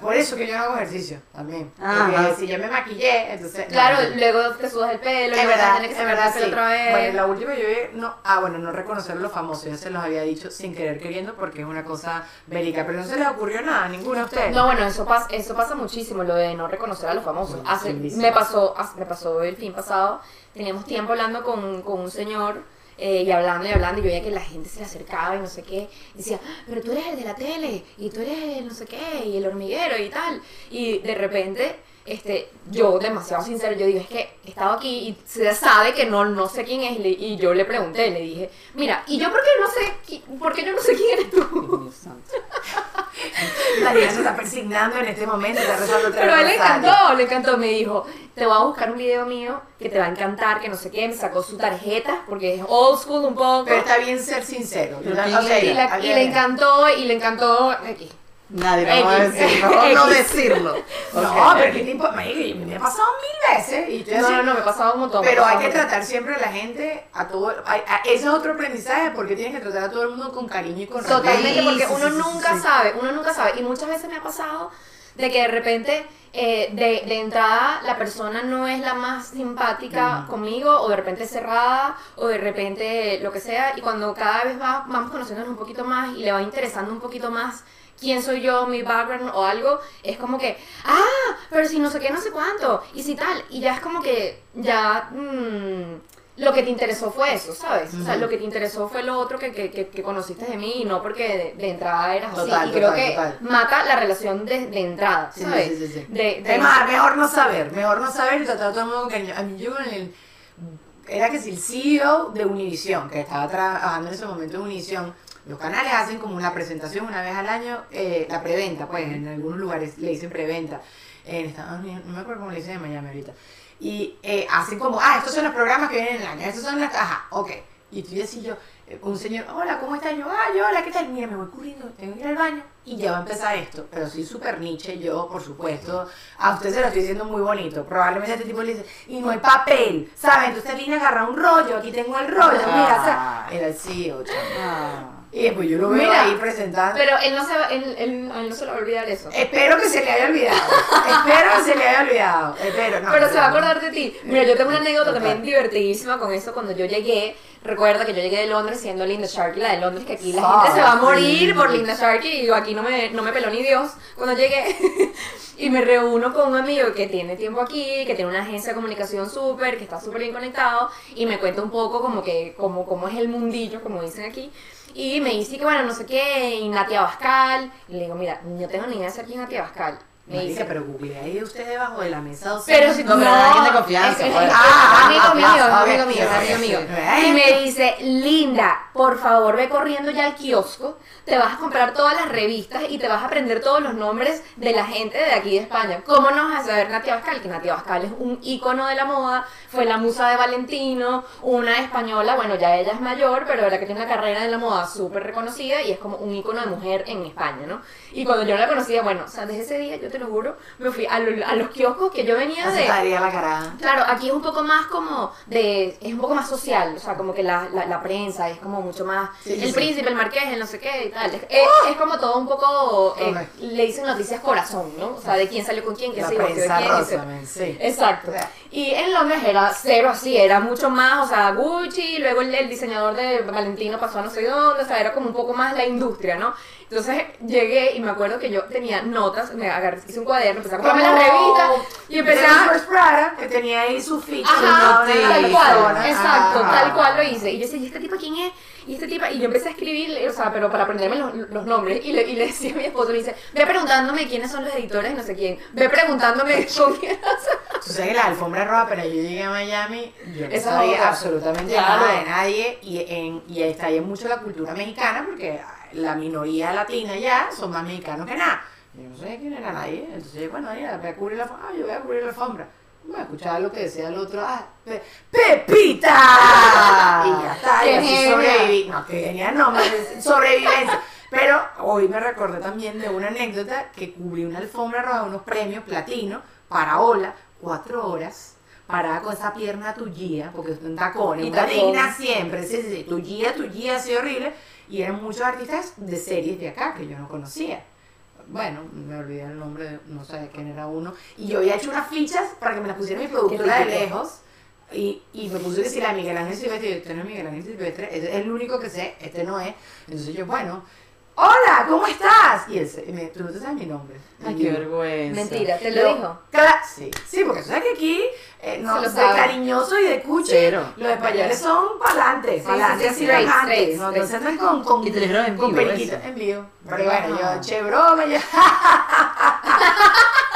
Por eso que yo no hago ejercicio también. Ajá. Porque si yo me maquillé, entonces. Claro, no, no. luego te sudas el pelo, Es verdad, tienes que es verdad, el pelo sí. otra vez. Bueno, la última yo vi- no, ah, bueno, no reconocer a los famosos, ya se los había dicho sin querer queriendo porque es una cosa bélica, pero no se les ocurrió nada a ninguno de ustedes. No, bueno, eso pasa, eso pasa muchísimo, lo de no reconocer a los famosos. Hace, me pasó, hace- me pasó el fin pasado, teníamos tiempo hablando con, con un señor eh, y hablando y hablando, y yo veía que la gente se le acercaba y no sé qué, y decía, pero tú eres el de la tele, y tú eres el no sé qué, y el hormiguero y tal. Y de repente, este, yo demasiado sincero, yo digo, es que he estado aquí y se sabe que no, no sé quién es, le- y yo le pregunté, le dije, mira, y yo por qué no sé, qui- por qué yo no sé quién eres tú. María se está persignando en este momento, está rezando otra Pero a él le encantó, le encantó. Me dijo, te voy a buscar un video mío que te va a encantar, que no sé qué. Me sacó su tarjeta, porque es old school un poco. Pero está bien ser sincero. Y- la- y le encantó, y le encantó. Aquí. Nadie me va a X. decir, mejor no X. decirlo. No, pero ¿qué? Marica, Me ha pasado mil veces. Y estoy No, no, no, me pasaba un montón. Pero hay que tratar siempre a la gente, a todo. ese es otro aprendizaje, porque tienes que tratar a todo el mundo con cariño y con Totalmente, respeto. porque Sí, uno nunca sabe, uno nunca sabe. Y muchas veces me ha pasado de que de repente, eh, de, de entrada, la persona no es la más simpática conmigo, o de repente cerrada, o de repente lo que sea. Y cuando cada vez va, vamos conociéndonos un poquito más y le va interesando un poquito más quién soy yo, mi background o algo, es como que, ah, pero si no sé qué, no sé cuánto, y si tal. Y ya es como que, ya. mm, lo que te interesó fue eso, ¿sabes? O sea, lo que te interesó fue lo otro que, que, que, que conociste de mí y no porque de, de entrada eras así. Total, y creo total, que total. mata la relación de, de entrada, ¿sabes? sí, sí, sí. De, de- Es más, mejor no saber, mejor no saber y tratar a todo el mundo cariño. A mí yo con el... Era que si el CEO de Univision, que estaba trabajando en ese momento en Univision, los canales hacen como una presentación una vez al año, eh, la preventa, pues en algunos lugares le dicen preventa. En Estados Unidos, no me acuerdo cómo le dicen en Miami ahorita. Y eh, hacen como, ah, estos son los programas que vienen en el año, estos son las... Ajá, ok. Y tú así yo, eh, un señor, hola, ¿cómo estás? Yo, ay, hola, ¿qué tal? Mira, me voy corriendo, tengo que ir al baño y ya va a empezar esto. Pero soy súper niche, yo, por supuesto. A usted se lo estoy diciendo muy bonito. Probablemente este tipo le dice, y no hay papel, ¿saben? Entonces vine a agarrar un rollo, aquí tengo el rollo, mira, o sea, era el CEO, chamo. Y después yo lo veo Mira, ahí presentando. Pero él no, se va, él, él- él no se le va a olvidar eso. Espero que se le haya olvidado. Espero que se le haya olvidado. Espero, no. Pero se va a acordar de ti. Mira, yo tengo una anécdota Total. también divertidísima con eso. Cuando yo llegué, recuerda que yo llegué de Londres siendo Linda Sharkey, la de Londres, que aquí la gente se va a morir por Linda Sharkey y yo aquí no me, no me peló ni Dios. Cuando llegué y me reúno con un amigo que tiene tiempo aquí, que tiene una agencia de comunicación súper, que está súper bien conectado y me cuenta un poco como que, como, cómo es el mundillo, como dicen aquí. Y me dice que bueno, no sé qué, y Natia Bascal. Y le digo, mira, no tengo ni idea de ser quién es Natia Bascal. Me Marica, dice, pero google ahí usted debajo de la mesa. o sea, pero si No, pero alguien de confianza, es- es- es Ah, amigo ah, mío, ah, amigo mío, amigo mío. Y me dice, Linda, por favor ve corriendo ya al kiosco, te vas a comprar todas las revistas y te vas a aprender todos los nombres de la gente de aquí de España. ¿Cómo no vas a saber Natia Bascal? Que Natia Bascal es un ícono de la moda, fue la musa de Valentino, una española, bueno, ya ella es mayor, pero la que tiene una carrera en la moda súper reconocida y es como un ícono de mujer en España, ¿no? Y cuando yo la conocía, bueno, o sea, desde ese día, yo te lo juro, me fui a, lo- a los kioscos que yo venía de... estaría la cara. Claro, aquí es un poco más como de, es un poco más social, o sea, como que la, la, la prensa es como mucho más, Sí, el sí. príncipe, el marqués, el no sé qué y tal, es, es como todo un poco, eh, le dicen noticias corazón, ¿no? O sea, de quién salió con quién, quién La se divorció de quién, rosa, sí. Exacto. O sea, Y en Londres era cero así, era mucho más, o sea, Gucci, luego el, el diseñador de Valentino pasó a no sé dónde, o sea, era como un poco más la industria, ¿no? Entonces llegué y me acuerdo que yo tenía notas, me agarré, hice un cuaderno, empecé a comprarme las revistas y empecé a... First Prada, que tenía ahí su ficha. Ajá, tal cual, exacto, Ah. tal cual lo hice. Y yo decía, ¿y este tipo quién es? Y este tipo, y yo empecé a escribir, o sea, pero para aprenderme los, los nombres. Y le, y le decía a mi esposo, le dice, ve preguntándome quiénes son los editores y no sé quién. Ve preguntándome con quién. Tú sabes que la alfombra roja, pero yo llegué a Miami, yo no sabía absolutamente Claro. nada de nadie y, en, y está ahí mucho la cultura mexicana porque la minoría latina ya son más mexicanos que nada. Yo no sabía quién era nadie, entonces bueno, ya, voy a cubrir la alfombra, ah, yo voy a cubrir la alfombra. Voy a escuchar lo que decía el otro, ah, Pe- ¡Pepita! y ya está, y ¡Qué así sobreviví. No, que genial, no, más sobrevivencia. Pero hoy me recordé también de una anécdota que cubrí una alfombra roja, unos premios platino para Ola, cuatro horas, parada con esa pierna tuya, porque es un tacón, Y una digna siempre, sí, sí, sí, tuya, tuya, así horrible, y eran muchos artistas de series de acá que yo no conocía. Bueno, me olvidé el nombre, de, no sé quién era uno, y yo había hecho unas fichas para que me las pusiera mi productora de lejos, y, y me puse que si la Miguel Ángel Silvestre, yo, este no es Miguel Ángel Silvestre, es el único que sé, este no es. Entonces yo, bueno, hola, ¿cómo estás? Y él, se- me, tú no te sabes mi nombre. Ay, Y qué vergüenza. Mentira, ¿te lo dijo? cla- sí, sí, porque sabes que aquí, eh, no, de cariñoso y de cuche, Cero. los españoles son pa'lante, Sí, pa'lante, sí, sí, así straight, bajantes, straight, no, no se andan con, con, Y te con vivo, periquito eso. en vivo. Pero bueno, yo, che broma, yo,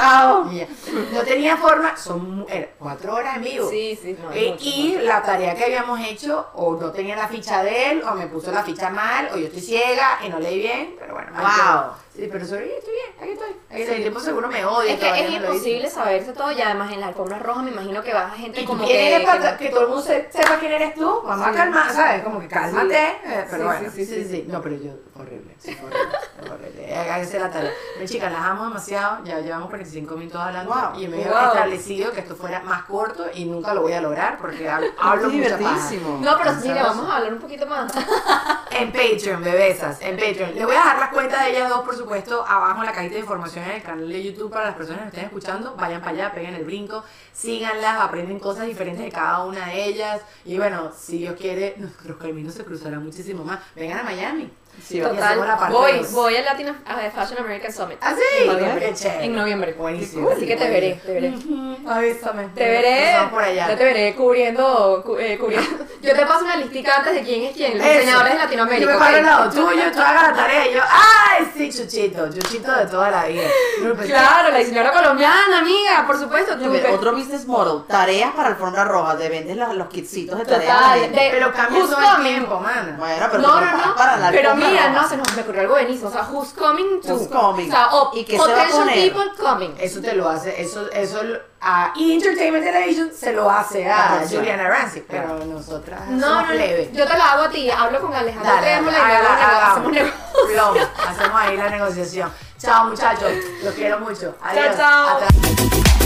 Chao. y ya. no tenía forma, son mu- era cuatro horas en vivo. Sí, sí, no, Eh, mucho, y mucho. la tarea que habíamos hecho, o no tenía la ficha de él, o me puso la ficha mal, o yo estoy ciega y no leí bien, pero bueno, Wow. Sí, pero sobreviví, estoy bien, aquí estoy. Aquí estoy. El tiempo seguro me odia. Es que es imposible saberse todo y además en la alfombra roja me imagino que va gente ¿Y tú como que... eres para que- que todo el mundo se- sepa quién eres tú? Mamá, Sí. calma, ¿sabes? Como que cálmate. Sí. eh, pero Sí, bueno, sí, sí sí, sí, sí, No, pero yo, horrible. Sí, horrible. horrible. Eh, Háganse la tarea. Pero chicas, las amo demasiado. Ya llevamos 45 minutos hablando. Wow. Y yo me había Wow. establecido que esto fuera más corto y nunca lo voy a lograr porque hablo, mucha paja. No, pero mira, vamos a hablar un poquito más. En Patreon, bebesas, en Patreon. Les voy a dejar las cuentas de ellas dos, por supuesto, abajo en la cajita de información en el canal de YouTube para las personas que estén escuchando. Vayan para allá, peguen el brinco, síganlas, aprenden cosas diferentes de cada una de ellas. Y bueno, si Dios quiere, nuestros caminos se cruzarán muchísimo más. Vengan a Miami. Sí, Total, voy, voy al Latino a Fashion American Summit. ¿Ah, sí? En noviembre. En noviembre. Buenísimo. Así que te veré, te veré. Ujú, Avísame. Te veré, por allá. yo te veré cubriendo, cu- eh, cubriendo. Yo te paso una listica antes de quién es quién, los Eso. diseñadores de Latinoamérica. Yo me paro al lado tuyo, tú hagas la tarea y yo, ¡ay, sí, Chuchito! Chuchito de toda la vida. Pues, Claro, la diseñadora colombiana, amiga, por supuesto. Tú, Otro business model, tareas para alfombra roja, te vendes los, los kitsitos de tareas. a Total, de- Pero cambia todo el tiempo, mana. Bueno, pero no, no, no. para la pero mira, no, se nos me ocurrió algo buenísimo. O sea, who's coming to? Who's coming? O sea, o ¿Y qué se va a potential poner? people coming. Eso te lo hace, eso, eso a Entertainment Television se lo hace a. Juliana Rancic, pero nosotras No, somos no, plebe. yo te la hago a ti. Hablo con Alejandro Dale, dale, nego- hagamos. hacemos negocio. Hacemos ahí la negociación. Chao muchachos, los quiero mucho. Adiós. chao. Hasta-